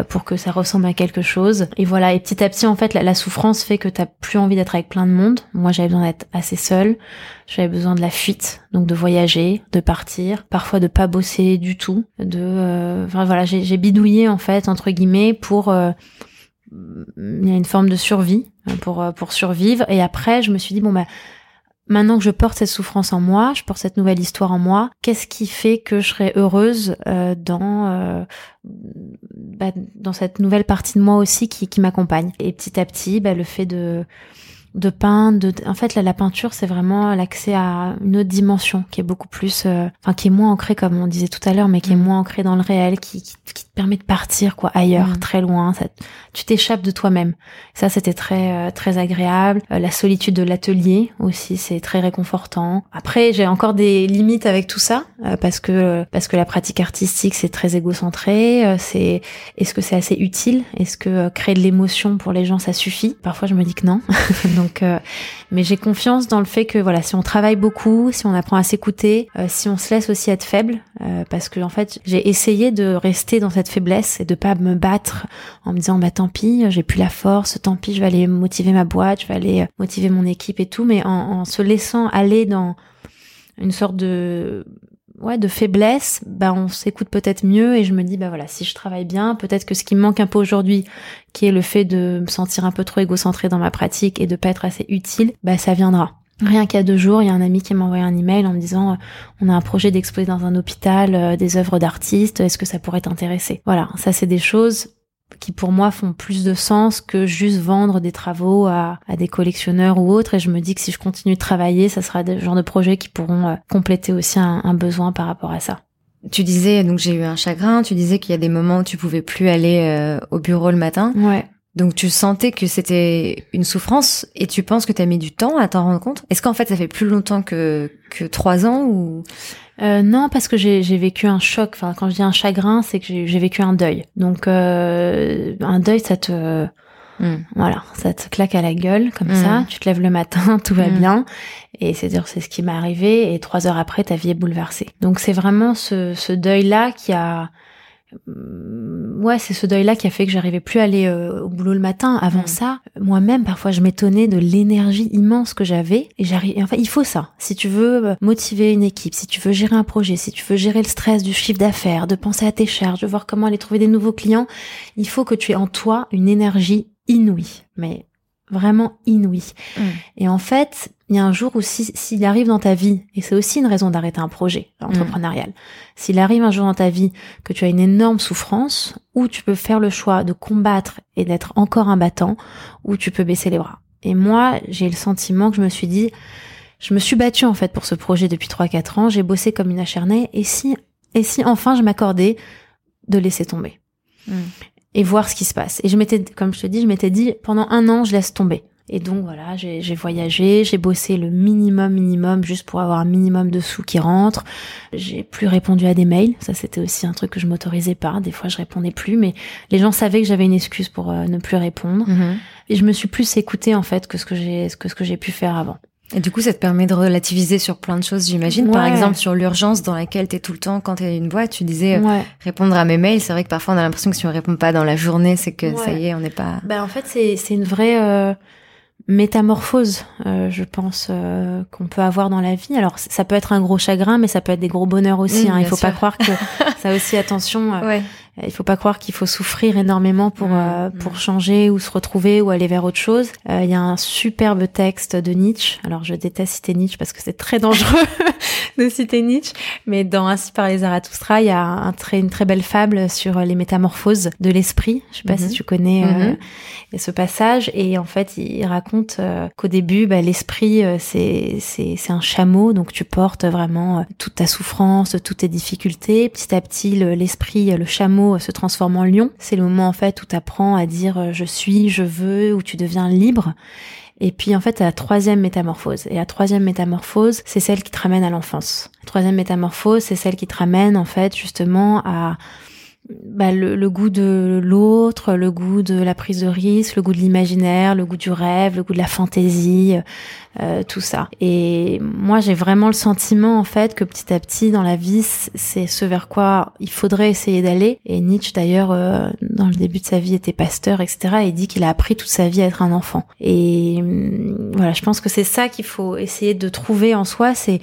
pour que ça ressemble à quelque chose. Et voilà, et petit à petit, en fait, la, souffrance fait que t'as plus envie d'être avec plein de monde. Moi, j'avais besoin d'être assez seule. J'avais besoin de la fuite, donc de voyager, de partir, parfois de pas bosser du tout, de, euh, enfin, voilà, j'ai j'ai bidouillé en fait entre guillemets pour euh, il y a une forme de survie euh, pour euh, pour survivre. Et après, je me suis dit bon bah Maintenant que je porte cette souffrance en moi, je porte cette nouvelle histoire en moi, qu'est-ce qui fait que je serai heureuse euh, dans euh, bah, dans cette nouvelle partie de moi aussi qui, qui m'accompagne? Et petit à petit, bah, le fait de de peindre, de, en fait, la, la peinture, c'est vraiment l'accès à une autre dimension qui est beaucoup plus, euh, enfin, qui est moins ancrée, comme on disait tout à l'heure, mais qui est
Mm.
moins ancrée dans le réel, qui, qui, qui te permet de partir, quoi, ailleurs,
Mm.
très loin. Ça, tu t'échappes de toi-même. Ça, c'était très, euh, très agréable. Euh, la solitude de l'atelier aussi, c'est très réconfortant. Après, j'ai encore des limites avec tout ça, euh, parce que, parce que la pratique artistique, c'est très égocentré. euh, c'est, est-ce que c'est assez utile? Est-ce que euh, créer de l'émotion pour les gens, ça suffit? Parfois, je me dis que non. Donc, euh, mais j'ai confiance dans le fait que voilà, si on travaille beaucoup, si on apprend à s'écouter, euh, si on se laisse aussi être faible, euh, parce que en fait, j'ai essayé de rester dans cette faiblesse et de pas me battre en me disant bah tant pis, j'ai plus la force, tant pis, je vais aller motiver ma boîte, je vais aller motiver mon équipe et tout, mais en, en se laissant aller dans une sorte de ouais de faiblesse bah on s'écoute peut-être mieux et je me dis bah voilà si je travaille bien peut-être que ce qui me manque un peu aujourd'hui qui est le fait de me sentir un peu trop égocentré dans ma pratique et de pas être assez utile bah ça viendra Rien qu'il y a deux jours, il y a un ami qui m'a envoyé un email en me disant euh, on a un projet d'exposer dans un hôpital euh, des œuvres d'artistes, est-ce que ça pourrait t'intéresser? Voilà, ça c'est des choses qui pour moi font plus de sens que juste vendre des travaux à, à des collectionneurs ou autres. Et je me dis que si je continue de travailler, ça sera des genres de projets qui pourront euh, compléter aussi un, un besoin par rapport à ça.
Tu disais donc j'ai eu un chagrin. Tu disais qu'il y a des moments où tu pouvais plus aller euh, au bureau le matin.
Ouais.
Donc tu sentais que c'était une souffrance et tu penses que tu as mis du temps à t'en rendre compte? Est-ce qu'en fait ça fait plus longtemps que que trois ans ou?
Euh, non, parce que j'ai j'ai vécu un choc. Enfin, quand je dis un chagrin, c'est que j'ai j'ai vécu un deuil. Donc, euh, un deuil, ça te Mm. Voilà, ça te claque à la gueule comme
Mm.
ça. Tu te lèves le matin, tout va
Mm.
bien. Et c'est dire c'est ce qui m'est arrivé. Et trois heures après, ta vie est bouleversée. Donc c'est vraiment ce, ce deuil-là qui a, ouais, c'est ce deuil-là qui a fait que j'arrivais plus à aller euh, au boulot le matin. Avant
Mm.
ça, moi-même, parfois, je m'étonnais de l'énergie immense que j'avais. Et j'arrive, enfin, il faut ça. Si tu veux euh, motiver une équipe, si tu veux gérer un projet, si tu veux gérer le stress du chiffre d'affaires, de penser à tes charges, de voir comment aller trouver des nouveaux clients, il faut que tu aies en toi une énergie inouïe. Mais vraiment inouïe.
Mm.
Et en fait, il y a un jour où si- s'il arrive dans ta vie, et c'est aussi une raison d'arrêter un projet entrepreneurial, s'il arrive un jour dans ta vie que tu as une énorme souffrance, ou tu peux faire le choix de combattre et d'être encore un battant, ou tu peux baisser les bras. Et moi, j'ai le sentiment que je me suis dit, je me suis battue en fait pour ce projet depuis 3-4 ans, j'ai bossé comme une acharnée, et si, et si enfin je m'accordais de laisser tomber?
Mm.
Et voir ce qui se passe. Et je m'étais, comme je te dis, je m'étais dit, pendant un an, je laisse tomber. Et donc voilà, j'ai voyagé, j'ai bossé le minimum minimum juste pour avoir un minimum de sous qui rentrent. J'ai plus répondu à des mails, ça c'était aussi un truc que je m'autorisais pas. Des fois je répondais plus, mais les gens savaient que j'avais une excuse pour euh, ne plus répondre.
Mhm.
Et je me suis plus écoutée en fait que ce que j'ai que ce que j'ai pu faire avant.
Et du coup, ça te permet de relativiser sur plein de choses, j'imagine. Par exemple, sur l'urgence dans laquelle tu es tout le temps quand tu es une boîte, tu disais euh, répondre à mes mails. C'est vrai que parfois on a l'impression que si on répond pas dans la journée, c'est que ça y est, on n'est pas.
Ben en fait c'est c'est une vraie euh, métamorphose, euh, je pense euh, qu'on peut avoir dans la vie. Alors ça peut être un gros chagrin, mais ça peut être des gros bonheurs aussi.
Mm,
hein. Il faut pas croire que ça aussi attention. euh,
Ouais.
Il faut pas croire qu'il faut souffrir énormément pour
Mm,
euh,
mm.
pour changer ou se retrouver ou aller vers autre chose. Euh, Il y a un superbe texte de Nietzsche. Alors je déteste citer Nietzsche parce que c'est très dangereux de citer Nietzsche, mais dans Ainsi par les Zarathustra, il y a un très une très belle fable sur les métamorphoses de l'esprit. Je sais pas si tu connais euh,
Mhm.
et ce passage et en fait il raconte euh, qu'au début bah, l'esprit euh, c'est c'est c'est un chameau donc tu portes vraiment euh, toute ta souffrance toutes tes difficultés petit à petit le- l'esprit euh, le chameau euh, se transforme en lion c'est le moment en fait où tu apprends à dire euh, je suis je veux où tu deviens libre et puis en fait, la troisième métamorphose. Et la troisième métamorphose, c'est celle qui te ramène à l'enfance. La troisième métamorphose, c'est celle qui te ramène en fait justement à bah, le, le goût de l'autre, le goût de la prise de risque, le goût de l'imaginaire, le goût du rêve, le goût de la fantaisie, euh, tout ça. Et moi, j'ai vraiment le sentiment en fait que petit à petit dans la vie, c'est ce vers quoi il faudrait essayer d'aller. Et Nietzsche d'ailleurs, euh, dans le début de sa vie, était pasteur, etc. Et dit qu'il a appris toute sa vie à être un enfant. Et hum, voilà, je pense que c'est ça qu'il faut essayer de trouver en soi, c'est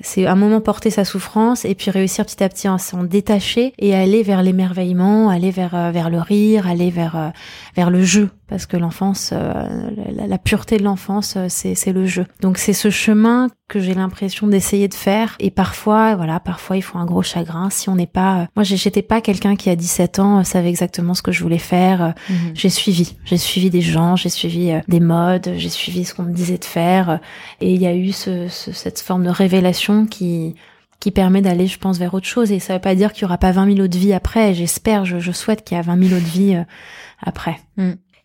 c'est un moment porter sa souffrance et puis réussir petit à petit à s'en détacher et aller vers l'émerveillement, aller vers euh, vers le rire, aller vers euh, vers le jeu parce que l'enfance, euh, la, la pureté de l'enfance, euh, c'est le jeu. Donc c'est ce chemin que j'ai l'impression d'essayer de faire et parfois voilà, parfois il faut un gros chagrin si on n'est pas. euh, Moi j'étais pas quelqu'un qui à 17 ans euh, savait exactement ce que je voulais faire.
Mhm.
j'ai suivi, j'ai suivi des gens, j'ai suivi euh, des modes, j'ai suivi ce qu'on me disait de faire, et il y a eu ce, ce- cette forme de révélation qui qui permet d'aller, je pense, vers autre chose. Et ça veut pas dire qu'il y aura pas 20 000 autres vies après. J'espère, je, je souhaite qu'il y a 20 000 autres vies après.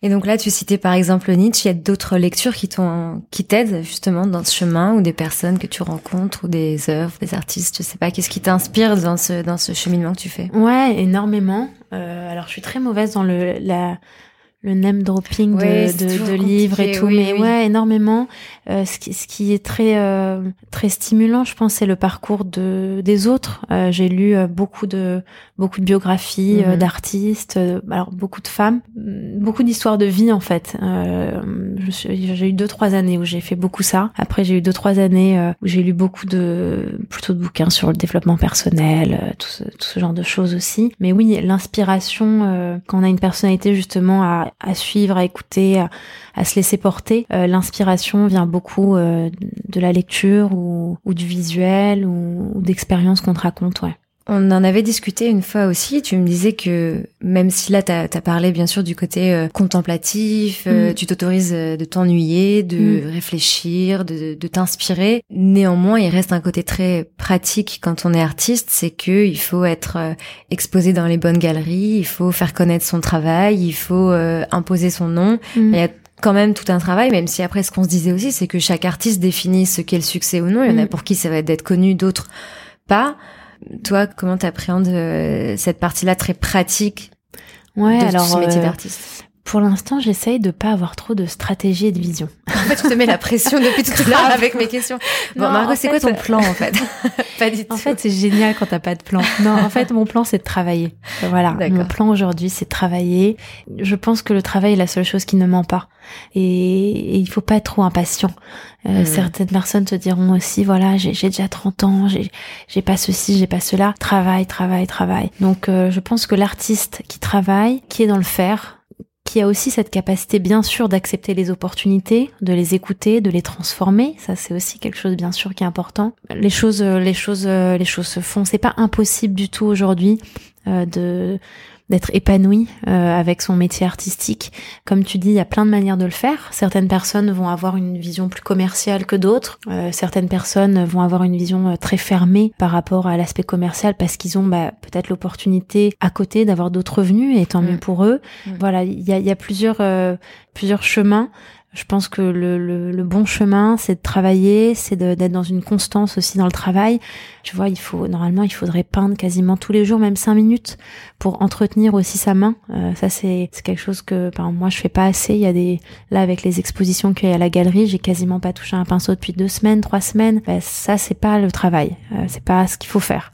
Et donc là, tu citais par exemple Nietzsche. Il y a d'autres lectures qui t'ont, qui t'aident justement dans ce chemin, ou des personnes que tu rencontres, ou des œuvres, des artistes. Je sais pas. Qu'est-ce qui t'inspire dans ce dans ce cheminement que tu fais?
Ouais, énormément. Euh, alors, je suis très mauvaise dans le la le name dropping
Ouais,
de, de, de livres et tout,
oui,
mais
oui.
ouais, énormément. Euh, ce, qui, ce qui est très euh, très stimulant, je pense, c'est le parcours de des autres. Euh, J'ai lu euh, beaucoup de beaucoup de biographies euh,
Mhm.
d'artistes, euh, alors beaucoup de femmes, mm, beaucoup d'histoires de vie en fait. Euh, j'ai eu deux trois années où j'ai fait beaucoup ça. Après, j'ai eu deux trois années où j'ai lu beaucoup de plutôt de bouquins sur le développement personnel, euh, tout ce, tout ce genre de choses aussi. Mais oui, l'inspiration euh, quand on a une personnalité justement à, à suivre, à écouter, à, se laisser porter, euh, l'inspiration vient beaucoup euh, de la lecture ou, ou du visuel ou, ou d'expériences qu'on te raconte, ouais.
On en avait discuté une fois aussi. Tu me disais que même si là, t'as as parlé bien sûr du côté euh, contemplatif, euh,
Mm.
tu t'autorises euh, de t'ennuyer, de réfléchir, de, de t'inspirer. Néanmoins, il reste un côté très pratique quand on est artiste, c'est que il faut être euh, exposé dans les bonnes galeries, il faut faire connaître son travail, il faut imposer son nom. Il y a quand même tout un travail, même si après ce qu'on se disait aussi, c'est que chaque artiste définit ce qu'est le succès ou non. Il y en a
Mm.
pour qui ça va être d'être connu, d'autres pas. Toi, comment t'appréhendes euh, cette partie-là très pratique
Ouais,
de
alors
ce métier
euh,
d'artiste?
Pour l'instant, j'essaye de pas avoir trop de stratégie et de vision.
En fait, tu te mets la pression depuis tout à l'heure avec mes questions. Bon, Margot, c'est quoi ton plan en fait
Pas du tout. En fait, c'est génial quand t'as pas de plan. Non, en fait, mon plan, c'est de travailler. Voilà. Mon plan aujourd'hui, c'est de travailler. Je pense que le travail est la seule chose qui ne ment pas. Et, il faut pas être trop impatient. Euh, hmm. Certaines personnes te diront aussi, voilà, j'ai déjà 30 ans, j'ai pas ceci, j'ai pas cela. Travail, travail, travail. Donc, euh, je pense que l'artiste qui travaille, qui est dans le faire, qui a aussi cette capacité bien sûr d'accepter les opportunités, de les écouter, de les transformer. Ça c'est aussi quelque chose bien sûr qui est important. Les choses, les choses, les choses se font. C'est pas impossible du tout aujourd'hui euh, de d'être épanoui euh, avec son métier artistique. Comme tu dis, il y a plein de manières de le faire. Certaines personnes vont avoir une vision plus commerciale que d'autres. Euh, certaines personnes vont avoir une vision euh, très fermée par rapport à l'aspect commercial parce qu'ils ont bah, peut-être l'opportunité à côté d'avoir d'autres revenus et tant mieux mm. pour eux. Mm. Voilà, il y a, y a, plusieurs plusieurs chemins. Je pense que le, le, le bon chemin, c'est de travailler, c'est d'être dans une constance aussi dans le travail. Tu vois, il faut normalement, il faudrait peindre quasiment tous les jours, même cinq minutes, pour entretenir aussi sa main. Euh, ça, c'est quelque chose que, ben, moi, je fais pas assez. Il y a des là avec les expositions qu'il y a à la galerie, j'ai quasiment pas touché un pinceau depuis deux semaines, trois semaines. Ben, ça, c'est pas le travail. Euh, c'est pas ce qu'il faut faire.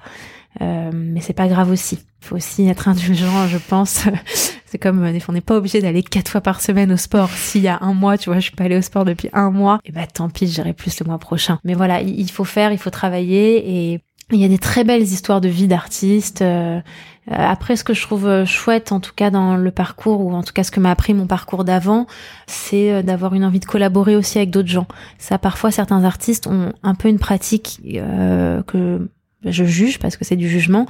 Euh, mais c'est pas grave aussi. Il faut aussi être indulgent, je pense. c'est comme euh, on n'est pas obligé d'aller quatre fois par semaine au sport. S'il y a un mois, tu vois, je suis pas allée au sport depuis un mois, et eh bah tant pis, j'irai plus le mois prochain. Mais voilà, il faut faire, il faut travailler et il y a des très belles histoires de vie d'artistes. Euh, après, ce que je trouve chouette, en tout cas dans le parcours, ou en tout cas ce que m'a appris mon parcours d'avant, c'est d'avoir une envie de collaborer aussi avec d'autres gens. Ça, parfois, certains artistes ont un peu une pratique euh, que je juge parce que c'est du jugement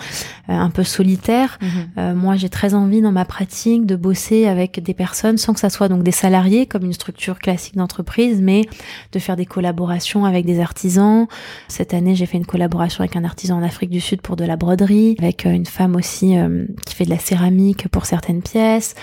euh, un peu solitaire. Mhm. Euh, moi, j'ai très envie dans ma pratique de bosser avec des personnes sans que ça soit donc des salariés comme une structure classique d'entreprise, mais de faire des collaborations avec des artisans. Cette année, j'ai fait une collaboration avec un artisan en Afrique du Sud pour de la broderie, avec euh, une femme aussi qui fait de la céramique pour certaines pièces.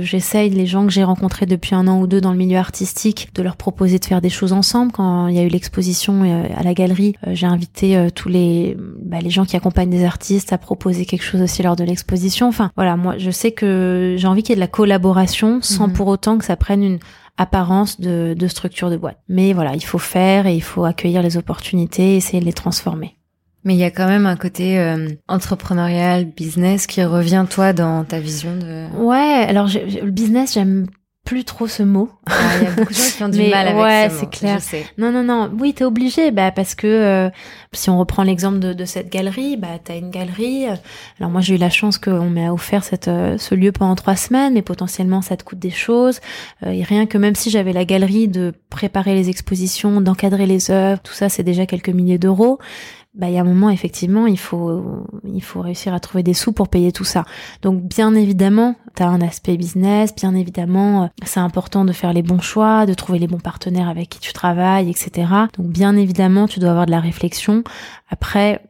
J'essaye les gens que j'ai rencontrés depuis un an ou deux dans le milieu artistique de leur proposer de faire des choses ensemble. Quand il y a eu l'exposition à la galerie, j'ai invité tous les bah, les gens qui accompagnent des artistes à proposer quelque chose aussi lors de l'exposition. Enfin, voilà, moi, je sais que j'ai envie qu'il y ait de la collaboration sans mhm. pour autant que ça prenne une apparence de, de structure de boîte. Mais voilà, il faut faire et il faut accueillir les opportunités et essayer de les transformer.
Mais il y a quand même un côté euh, entrepreneurial, business qui revient toi dans ta vision de.
Ouais, alors le business j'aime plus trop ce mot.
Ah, il y a beaucoup de gens qui ont du mal avec ouais,
c'est clair. Non, non, non. Oui, t'es obligé, bah parce que euh, si on reprend l'exemple de, de, cette galerie, bah t'as une galerie. Euh, alors moi, j'ai eu la chance qu'on m'a offert cette euh, ce lieu pendant trois semaines, mais potentiellement ça te coûte des choses. et rien que même si j'avais la galerie de préparer les expositions, d'encadrer les œuvres, tout ça, c'est déjà quelques milliers d'euros bah, il y a un moment, effectivement, il faut, il faut réussir à trouver des sous pour payer tout ça. Donc, bien évidemment, tu as un aspect business, bien évidemment, euh, c'est important de faire les bons choix, de trouver les bons partenaires avec qui tu travailles, etc. Donc, bien évidemment, tu dois avoir de la réflexion. Après,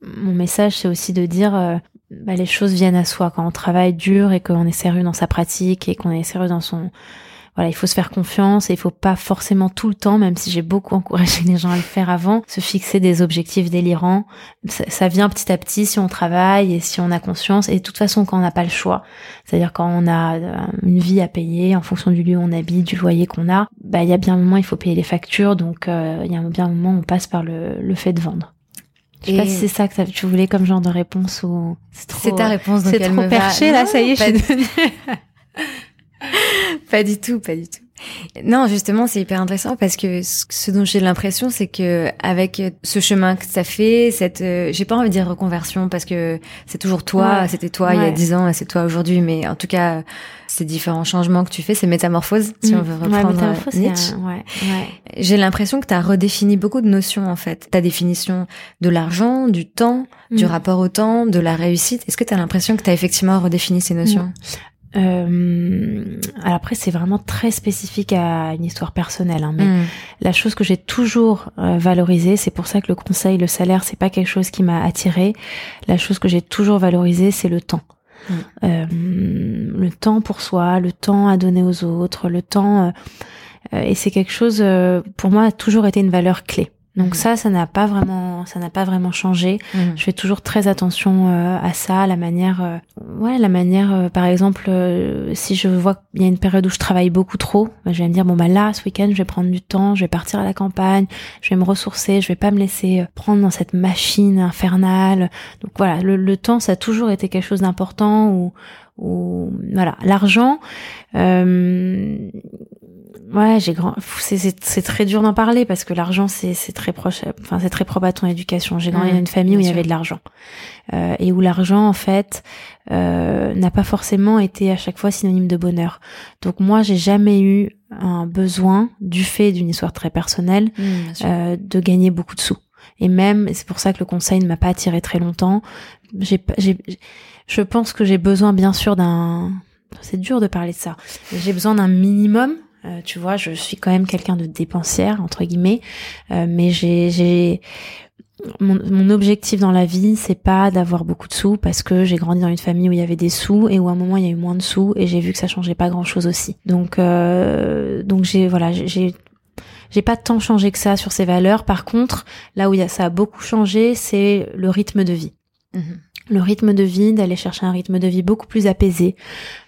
mon message, c'est aussi de dire, euh, bah, les choses viennent à soi quand on travaille dur et qu'on est sérieux dans sa pratique et qu'on est sérieux dans son voilà, il faut se faire confiance et il faut pas forcément tout le temps, même si j'ai beaucoup encouragé les gens à le faire avant, se fixer des objectifs délirants. Ça, vient petit à petit si on travaille et si on a conscience. Et de toute façon, quand on n'a pas le choix, c'est-à-dire quand on a euh, une vie à payer en fonction du lieu où on habite, du loyer qu'on a, bah il y a bien un moment il faut payer les factures, donc euh, il y a bien un moment où on passe par le, le fait de vendre. Je sais pas si c'est ça que tu voulais comme genre de réponse ou
c'est ta réponse donc
c'est trop perché là ça y est je suis
pas du tout, pas du tout. Non, justement, c'est hyper intéressant parce que ce dont j'ai l'impression, c'est que avec ce chemin que ça fait, cette, euh, j'ai pas envie de dire reconversion parce que c'est toujours toi, c'était toi il y a dix ans, et c'est toi aujourd'hui, mais en tout cas, ces différents changements que tu fais, ces métamorphoses, si on mm. veut reprendre Nietzsche. Ouais, j'ai l'impression que tu as redéfini beaucoup de notions en fait. Ta définition de l'argent, du temps, du mm. rapport au temps, de la réussite. Est-ce que tu as l'impression que tu as effectivement redéfini ces notions?
Euh, alors après, c'est vraiment très spécifique à une histoire personnelle. Hein, mais la chose que j'ai toujours euh, valorisée, c'est pour ça que le conseil, le salaire, c'est pas quelque chose qui m'a attiré. La chose que j'ai toujours valorisée, c'est le temps. Mm. Euh, le temps pour soi, le temps à donner aux autres, le temps. Euh, et c'est quelque chose, pour moi, a toujours été une valeur clé. Donc
Mhm.
ça, ça n'a pas vraiment, ça n'a pas vraiment changé. Je fais toujours très attention euh, à ça, la manière, euh, ouais, la manière, euh, par exemple, euh, si je vois qu'il y a une période où je travaille beaucoup trop, bah, je vais me dire bon bah là, ce week-end, je vais prendre du temps, je vais partir à la campagne, je vais me ressourcer, je vais pas me laisser euh, prendre dans cette machine infernale. Donc voilà, le, le temps, ça a toujours été quelque chose d'important. Ou, ou voilà, l'argent. Ouais, j'ai grand. C'est très dur d'en parler parce que l'argent c'est c'est très proche. Enfin c'est très propre à ton éducation. J'ai grandi
Mmh,
dans une famille où il y avait de l'argent Euh, et où l'argent en fait euh, n'a pas forcément été à chaque fois synonyme de bonheur. Donc moi j'ai jamais eu un besoin du fait d'une histoire très personnelle
sûr.
euh, de gagner beaucoup de sous. Et même, c'est pour ça que le conseil ne m'a pas attiré très longtemps. J'ai, je pense que j'ai besoin, bien sûr, d'un. C'est dur de parler de ça. J'ai besoin d'un minimum. Euh, tu vois, je suis quand même quelqu'un de dépensière entre guillemets, Euh, mais j'ai, mon, mon objectif dans la vie, c'est pas d'avoir beaucoup de sous parce que j'ai grandi dans une famille où il y avait des sous et où à un moment il y a eu moins de sous et j'ai vu que ça changeait pas grand chose aussi. Donc, euh, donc j'ai voilà, j'ai- j'ai pas tant changé que ça sur ces valeurs. Par contre, là où y a, ça a beaucoup changé, c'est le rythme de vie.
Mhm.
Le rythme de vie, d'aller chercher un rythme de vie beaucoup plus apaisé,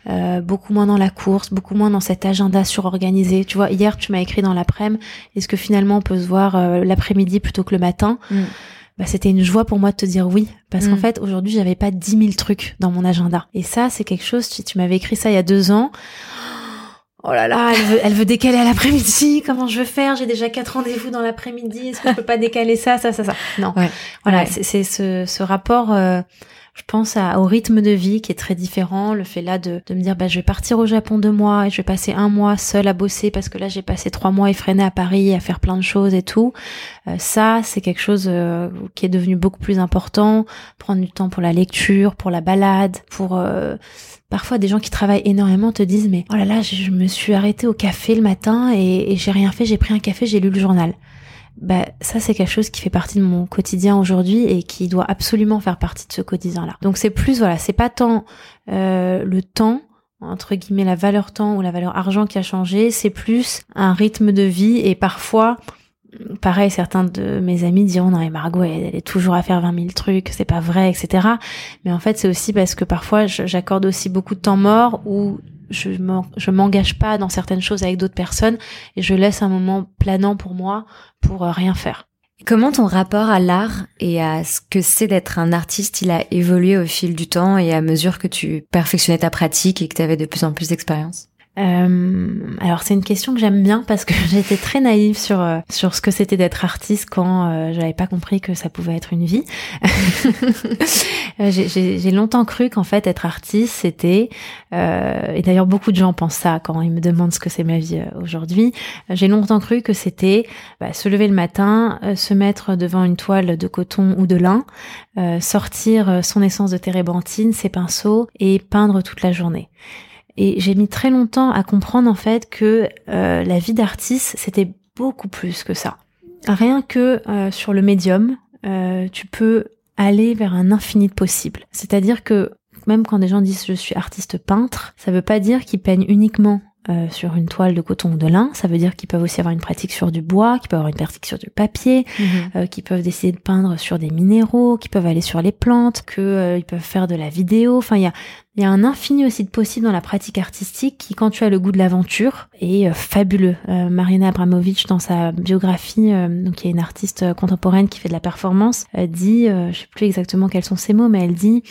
euh, beaucoup moins dans la course, beaucoup moins dans cet agenda surorganisé. Tu vois, hier tu m'as écrit dans l'après-midi, est-ce que finalement on peut se voir euh, l'après-midi plutôt que le matin
Mhm.
bah, c'était une joie pour moi de te dire oui. Parce qu'en
Mm.
fait, aujourd'hui, j'avais pas 10 000 trucs dans mon agenda. Et ça, c'est quelque chose, tu, tu m'avais écrit ça il y a deux ans. Oh là là, elle veut, elle veut décaler à l'après-midi. Comment je veux faire? J'ai déjà quatre rendez-vous dans l'après-midi. Est-ce que je peux pas décaler ça, ça, ça, ça? Non.
Ouais.
Voilà,
Ouais.
c'est ce, ce rapport, euh, je pense, à, au rythme de vie qui est très différent. Le fait là de, de me dire, bah, je vais partir au Japon deux mois et je vais passer un mois seule à bosser parce que là, j'ai passé trois mois effrénée à Paris à faire plein de choses et tout. Euh, ça, c'est quelque chose euh, qui est devenu beaucoup plus important. Prendre du temps pour la lecture, pour la balade, pour... euh, Parfois, des gens qui travaillent énormément te disent mais oh là là, je, me suis arrêtée au café le matin et, et j'ai rien fait, j'ai pris un café, j'ai lu le journal. Bah ça c'est quelque chose qui fait partie de mon quotidien aujourd'hui et qui doit absolument faire partie de ce quotidien-là. Donc c'est plus voilà, c'est pas tant euh, le temps entre guillemets la valeur temps ou la valeur argent qui a changé, c'est plus un rythme de vie et parfois pareil, certains de mes amis diront non mais Margot elle, est toujours à faire 20 000 trucs, c'est pas vrai, etc. Mais en fait c'est aussi parce que parfois j'accorde aussi beaucoup de temps mort où je m'engage pas dans certaines choses avec d'autres personnes et je laisse un moment planant pour moi pour euh, rien faire.
Comment ton rapport à l'art et à ce que c'est d'être un artiste, il a évolué au fil du temps et à mesure que tu perfectionnais ta pratique et que tu avais de plus en plus d'expérience?
Euh, alors c'est une question que j'aime bien parce que j'étais très naïve sur euh, sur ce que c'était d'être artiste quand euh, j'avais pas compris que ça pouvait être une vie. Euh, j'ai- longtemps cru qu'en fait être artiste c'était euh, et d'ailleurs beaucoup de gens pensent ça quand ils me demandent ce que c'est ma vie euh, aujourd'hui. J'ai longtemps cru que c'était bah, se lever le matin, se mettre devant une toile de coton ou de lin, sortir son essence de térébenthine, ses pinceaux et peindre toute la journée. Et j'ai mis très longtemps à comprendre en fait que euh, la vie d'artiste, c'était beaucoup plus que ça. Rien que euh, sur le médium, euh, tu peux aller vers un infini de possibles. C'est-à-dire que même quand des gens disent je suis artiste peintre, ça veut pas dire qu'ils peignent uniquement euh, sur une toile de coton ou de lin, ça veut dire qu'ils peuvent aussi avoir une pratique sur du bois, qu'ils peuvent avoir une pratique sur du papier, euh, qui peuvent décider de peindre sur des minéraux, qui peuvent aller sur les plantes, que euh, peuvent faire de la vidéo. Enfin, il y a il y a un infini aussi de possibles dans la pratique artistique qui, quand tu as le goût de l'aventure, est euh, fabuleux. Euh, Marina Abramovic, dans sa biographie, euh, qui est une artiste euh, contemporaine qui fait de la performance, euh, dit, euh, je sais plus exactement quels sont ses mots, mais elle dit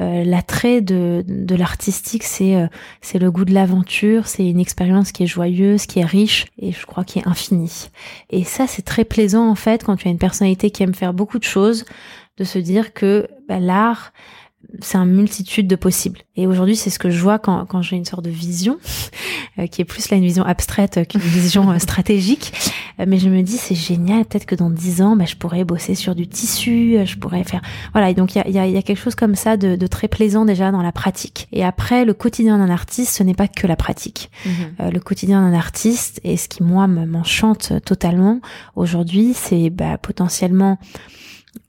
euh, l'attrait de, l'artistique, c'est euh, c'est le goût de l'aventure, c'est une expérience qui est joyeuse, qui est riche et je crois qui est infinie. Et ça, c'est très plaisant en fait quand tu as une personnalité qui aime faire beaucoup de choses, de se dire que bah, l'art, c'est une multitude de possibles. Et aujourd'hui, c'est ce que je vois quand, quand j'ai une sorte de vision, euh, qui est plus là une vision abstraite qu'une vision euh, stratégique. Euh, mais je me dis, c'est génial, peut-être que dans dix ans, bah, je pourrais bosser sur du tissu, euh, je pourrais faire... Voilà, et donc il y a, il y, a, y a quelque chose comme ça de, de très plaisant déjà dans la pratique. Et après, le quotidien d'un artiste, ce n'est pas que la pratique. Euh, le quotidien d'un artiste et ce qui moi me- m'enchante totalement aujourd'hui, c'est bah, potentiellement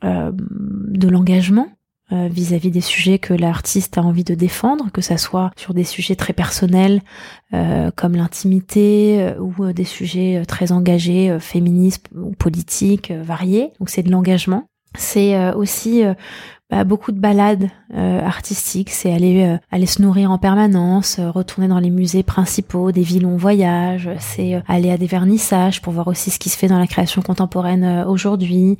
euh, de l'engagement. Euh, vis-à-vis des sujets que l'artiste a envie de défendre, que ça soit sur des sujets très personnels euh, comme l'intimité euh, ou des sujets très engagés, féministes ou politiques, variés. Donc c'est de l'engagement. C'est aussi bah, beaucoup de balades euh, artistiques, c'est aller euh, aller se nourrir en permanence, euh, retourner dans les musées principaux des villes où on voyage, c'est aller à des vernissages pour voir aussi ce qui se fait dans la création contemporaine aujourd'hui.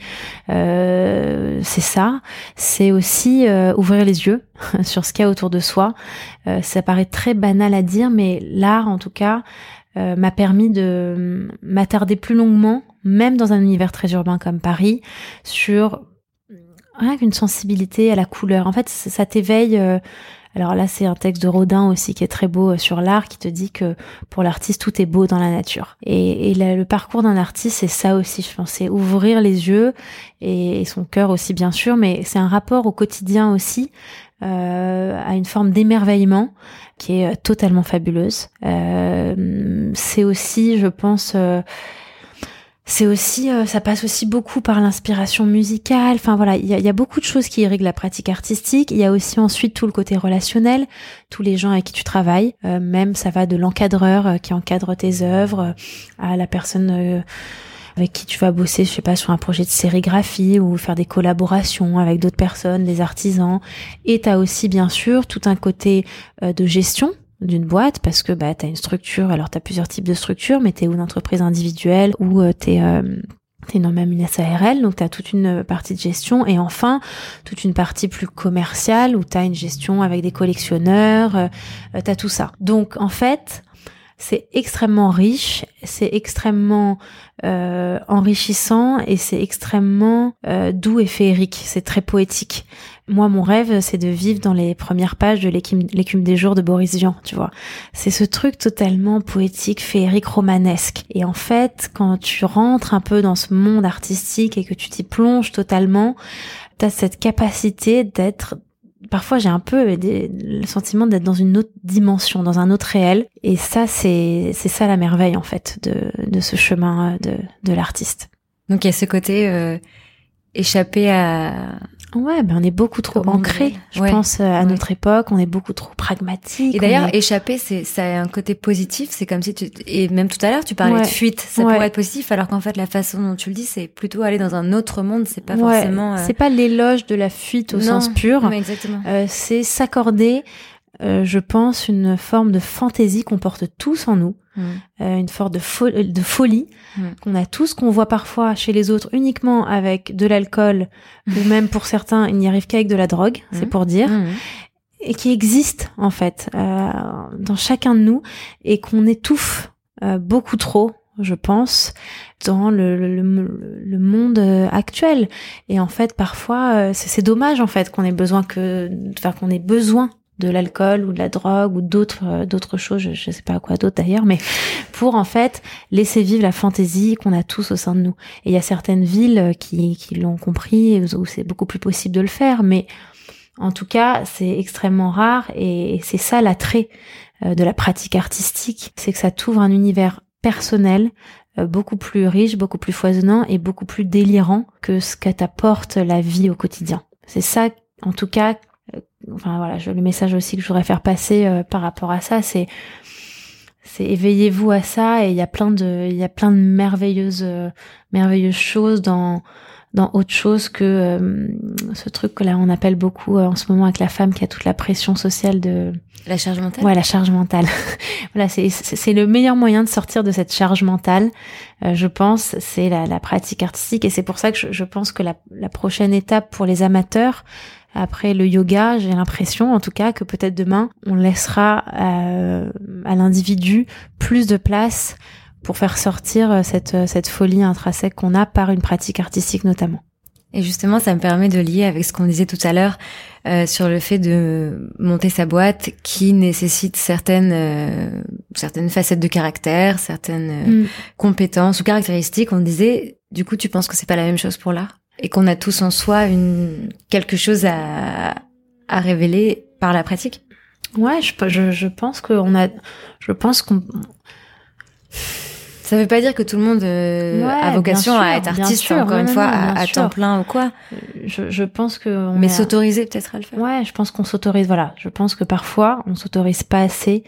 c'est ça. C'est aussi ouvrir les yeux sur ce qu'il y a autour de soi. ça paraît très banal à dire, mais l'art, en tout cas, m'a permis de m'attarder plus longuement, même dans un univers très urbain comme Paris, sur rien qu'une sensibilité à la couleur. En fait, ça t'éveille. Euh, alors là, c'est un texte de Rodin aussi qui est très beau euh, sur l'art, qui te dit que pour l'artiste, tout est beau dans la nature. Et, le parcours d'un artiste, c'est ça aussi, je pense, c'est ouvrir les yeux et, son cœur aussi, bien sûr, mais c'est un rapport au quotidien aussi, euh, à une forme d'émerveillement qui est totalement fabuleuse. Euh, c'est aussi, je pense, c'est aussi, euh, ça passe aussi beaucoup par l'inspiration musicale. Enfin voilà, il y a, y a, beaucoup de choses qui irriguent la pratique artistique. Il y a aussi ensuite tout le côté relationnel, tous les gens avec qui tu travailles. Euh, même ça va de l'encadreur euh, qui encadre tes œuvres à la personne avec qui tu vas bosser, je sais pas, sur un projet de sérigraphie ou faire des collaborations avec d'autres personnes, des artisans. Et tu as aussi bien sûr tout un côté de gestion d'une boîte parce que bah, tu as une structure, alors tu as plusieurs types de structures, mais tu es une entreprise individuelle ou euh, tu es euh, T'es même une SARL, donc tu as toute une partie de gestion et enfin toute une partie plus commerciale où tu as une gestion avec des collectionneurs, euh, tu as tout ça. Donc en fait, c'est extrêmement riche, c'est extrêmement euh, enrichissant et c'est extrêmement euh, doux et féerique. C'est très poétique. Moi, mon rêve, c'est de vivre dans les premières pages de l'écume des jours de Boris Vian, tu vois. C'est ce truc totalement poétique, féerique, romanesque. Et en fait, quand tu rentres un peu dans ce monde artistique et que tu t'y plonges totalement, t'as cette capacité d'être parfois j'ai un peu le sentiment d'être dans une autre dimension, dans un autre réel. Et ça, c'est c'est ça la merveille en fait de, de ce chemin de, de l'artiste.
Donc il y a ce côté euh, échapper à
Ouais, ben on est beaucoup trop ancré, je pense, euh, à notre époque. On est beaucoup trop pragmatique.
Et d'ailleurs, échapper, c'est ça a un côté positif. C'est comme si tu et même tout à l'heure, tu parlais de fuite. Ça pourrait être positif, alors qu'en fait, la façon dont tu le dis, c'est plutôt aller dans un autre monde. C'est pas forcément.
Euh, c'est pas l'éloge de la fuite au sens pur.
exactement.
Euh, c'est s'accorder euh, je pense, une forme de fantaisie qu'on porte tous en nous, mm. euh, une forme de, de folie mm. qu'on a tous, qu'on voit parfois chez les autres uniquement avec de l'alcool, ou même pour certains, il n'y arrive qu'avec de la drogue, c'est mm. pour dire, et qui existe en fait euh, dans chacun de nous, et qu'on étouffe beaucoup trop je pense, dans le, le, le, monde actuel. Et en fait, parfois, c'est dommage en fait qu'on ait besoin que, enfin, qu'on ait besoin de l'alcool ou de la drogue ou d'autres euh, d'autres choses, je, je sais pas quoi d'autre d'ailleurs, mais pour en fait laisser vivre la fantaisie qu'on a tous au sein de nous. Et il y a certaines villes euh, qui, qui l'ont compris où c'est beaucoup plus possible de le faire, mais en tout cas c'est extrêmement rare et c'est ça l'attrait euh, de la pratique artistique, c'est que ça t'ouvre un univers personnel beaucoup plus riche, beaucoup plus foisonnant et beaucoup plus délirant que ce que t'apporte la vie au quotidien. C'est ça, en tout cas, enfin voilà, le message aussi que je voudrais faire passer euh, par rapport à ça, c'est c'est éveillez-vous à ça et il y a plein de il y a plein de merveilleuses euh, merveilleuses choses dans dans autre chose que euh, ce truc que là on appelle beaucoup en ce moment avec la femme qui a toute la pression sociale de
la charge mentale.
Ouais, la charge mentale. voilà, c'est c'est le meilleur moyen de sortir de cette charge mentale. je pense, c'est la, la pratique artistique et c'est pour ça que je, je pense que la, la prochaine étape pour les amateurs, après le yoga, j'ai l'impression, en tout cas, que peut-être demain, on laissera euh, à l'individu plus de place pour faire sortir cette, cette folie intrinsèque qu'on a par une pratique artistique notamment.
Et justement, ça me permet de lier avec ce qu'on disait tout à l'heure euh, sur le fait de monter sa boîte qui nécessite certaines euh, certaines facettes de caractère, certaines mm. compétences ou caractéristiques. On disait, du coup, tu penses que c'est pas la même chose pour l'art? Et qu'on a tous en soi une quelque chose à, à révéler par la pratique.
Ouais, je, je, je pense qu'on a, je pense qu'on,
Ça veut pas dire que tout le monde euh,
Ouais,
a vocation à être artiste,
sûr.
encore
Non,
une
non,
fois,
non,
à, temps plein ou quoi.
Je, je pense que on
Mais s'autoriser peut-être à le faire.
Ouais, je pense qu'on s'autorise. Voilà, je pense que parfois on s'autorise pas assez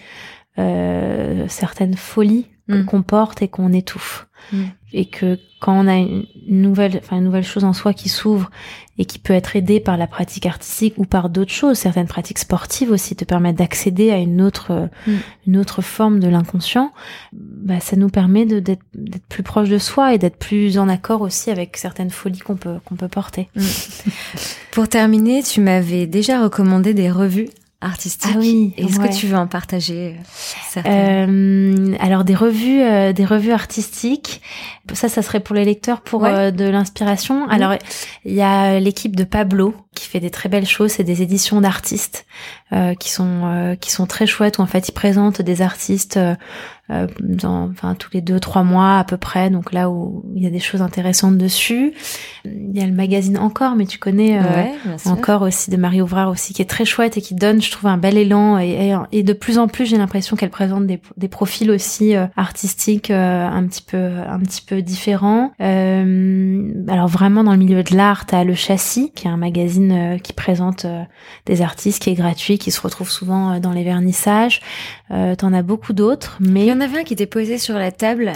euh, certaines folies que-
Mm.
qu'on porte et qu'on étouffe.
Mm.
Et que quand on a une nouvelle, enfin une nouvelle chose en soi qui s'ouvre et qui peut être aidée par la pratique artistique ou par d'autres choses, certaines pratiques sportives aussi te permettent d'accéder à une autre, euh,
Mm.
une autre forme de l'inconscient. Bah, ça nous permet de- d'être d'être plus proche de soi et d'être plus en accord aussi avec certaines folies qu'on peut qu'on peut porter.
Pour terminer, tu m'avais déjà recommandé des revues artistiques.
Ah oui,
Est-ce
ouais.
que tu veux en partager euh,
Euh, alors des revues, euh, des revues artistiques. Ça, ça serait pour les lecteurs pour
Ouais.
euh, de l'inspiration. Alors il y a l'équipe de Pablo qui fait des très belles choses. C'est des éditions d'artistes euh, qui sont euh, qui sont très chouettes. Où en fait ils présentent des artistes euh, dans, enfin tous les deux trois mois à peu près. Donc là où il y a des choses intéressantes dessus. Il y a le magazine Encore, mais tu connais. euh,
Ouais,
encore aussi de Marie Ouvrard aussi qui est très chouette et qui donne je trouve un bel élan et, et, et de plus en plus j'ai l'impression qu'elle présente des, des profils aussi euh, artistiques euh, un petit peu un petit peu différents Euh, alors vraiment dans le milieu de l'art t'as le châssis qui est un magazine qui présente des artistes qui est gratuit qui se retrouve souvent dans les vernissages euh, t'en as beaucoup d'autres mais
en avait un qui était posé sur la table.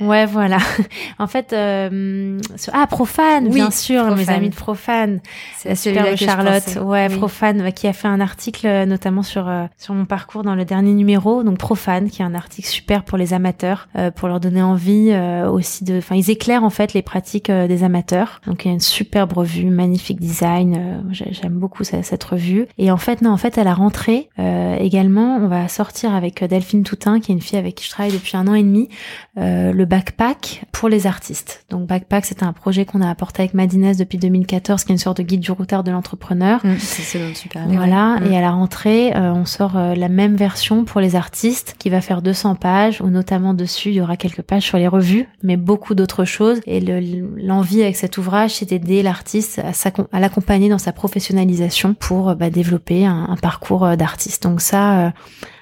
Ouais, voilà. En fait, euh, ce- ah Profane,
Oui,
bien sûr, mes amis de Profane,
C'est
la superbe Charlotte, ouais,
Oui.
Profane, bah, qui a fait un article euh, notamment sur euh, sur mon parcours dans le dernier numéro, donc Profane, qui est un article super pour les amateurs, euh, pour leur donner envie euh, aussi de, enfin ils éclairent en fait les pratiques euh, des amateurs. Donc il y a une superbe revue, magnifique design, euh, j'ai- j'aime beaucoup cette, cette revue. Et en fait non, en fait à la rentrée euh, également, on va sortir avec euh, Delphine Toutin, qui est une fille avec qui je travaille depuis un an et demi, euh, le backpack pour les artistes. Donc backpack, c'était un projet qu'on a apporté avec Madinès depuis 2014, qui est une sorte de guide du routard de l'entrepreneur.
Mm, C'est parlais.
Voilà,
ouais. Mm.
et à la rentrée, euh, on sort euh, la même version pour les artistes qui va faire 200 pages, où notamment dessus, il y aura quelques pages sur les revues, mais beaucoup d'autres choses. Et le- l'envie avec cet ouvrage, c'est d'aider l'artiste à, l'accompagner dans sa professionnalisation pour euh, bah, développer un, un parcours d'artiste. Donc ça,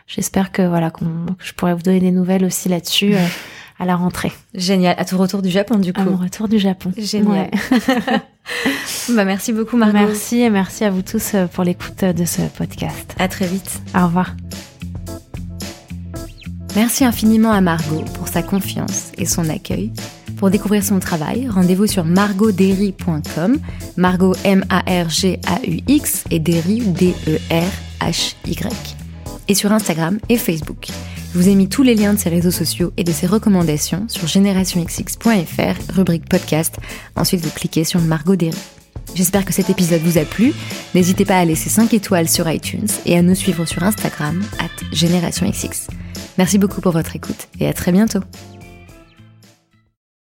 j'espère que voilà, que je pourrais vous donner des nouvelles aussi là-dessus à la rentrée,
Génial. À ton retour du Japon, du
à mon
coup.
retour du Japon.
Génial.
Ouais.
Bah, merci beaucoup, Margot.
Merci et merci à vous tous euh, pour l'écoute de ce podcast.
À très vite.
Au revoir.
Merci infiniment à Margot pour sa confiance et son accueil. Pour découvrir son travail, rendez-vous sur margotderry.com, Margot M-A-R-G-A-U-X et Derry D-E-R-H-Y. Et sur Instagram et Facebook. Je vous ai mis tous les liens de ses réseaux sociaux et de ses recommandations sur generationxx.fr, rubrique podcast. Ensuite, vous cliquez sur Margot Derry. J'espère que cet épisode vous a plu. N'hésitez pas à laisser 5 étoiles sur iTunes et à nous suivre sur Instagram, at GenerationXX. Merci beaucoup pour votre écoute et à très bientôt.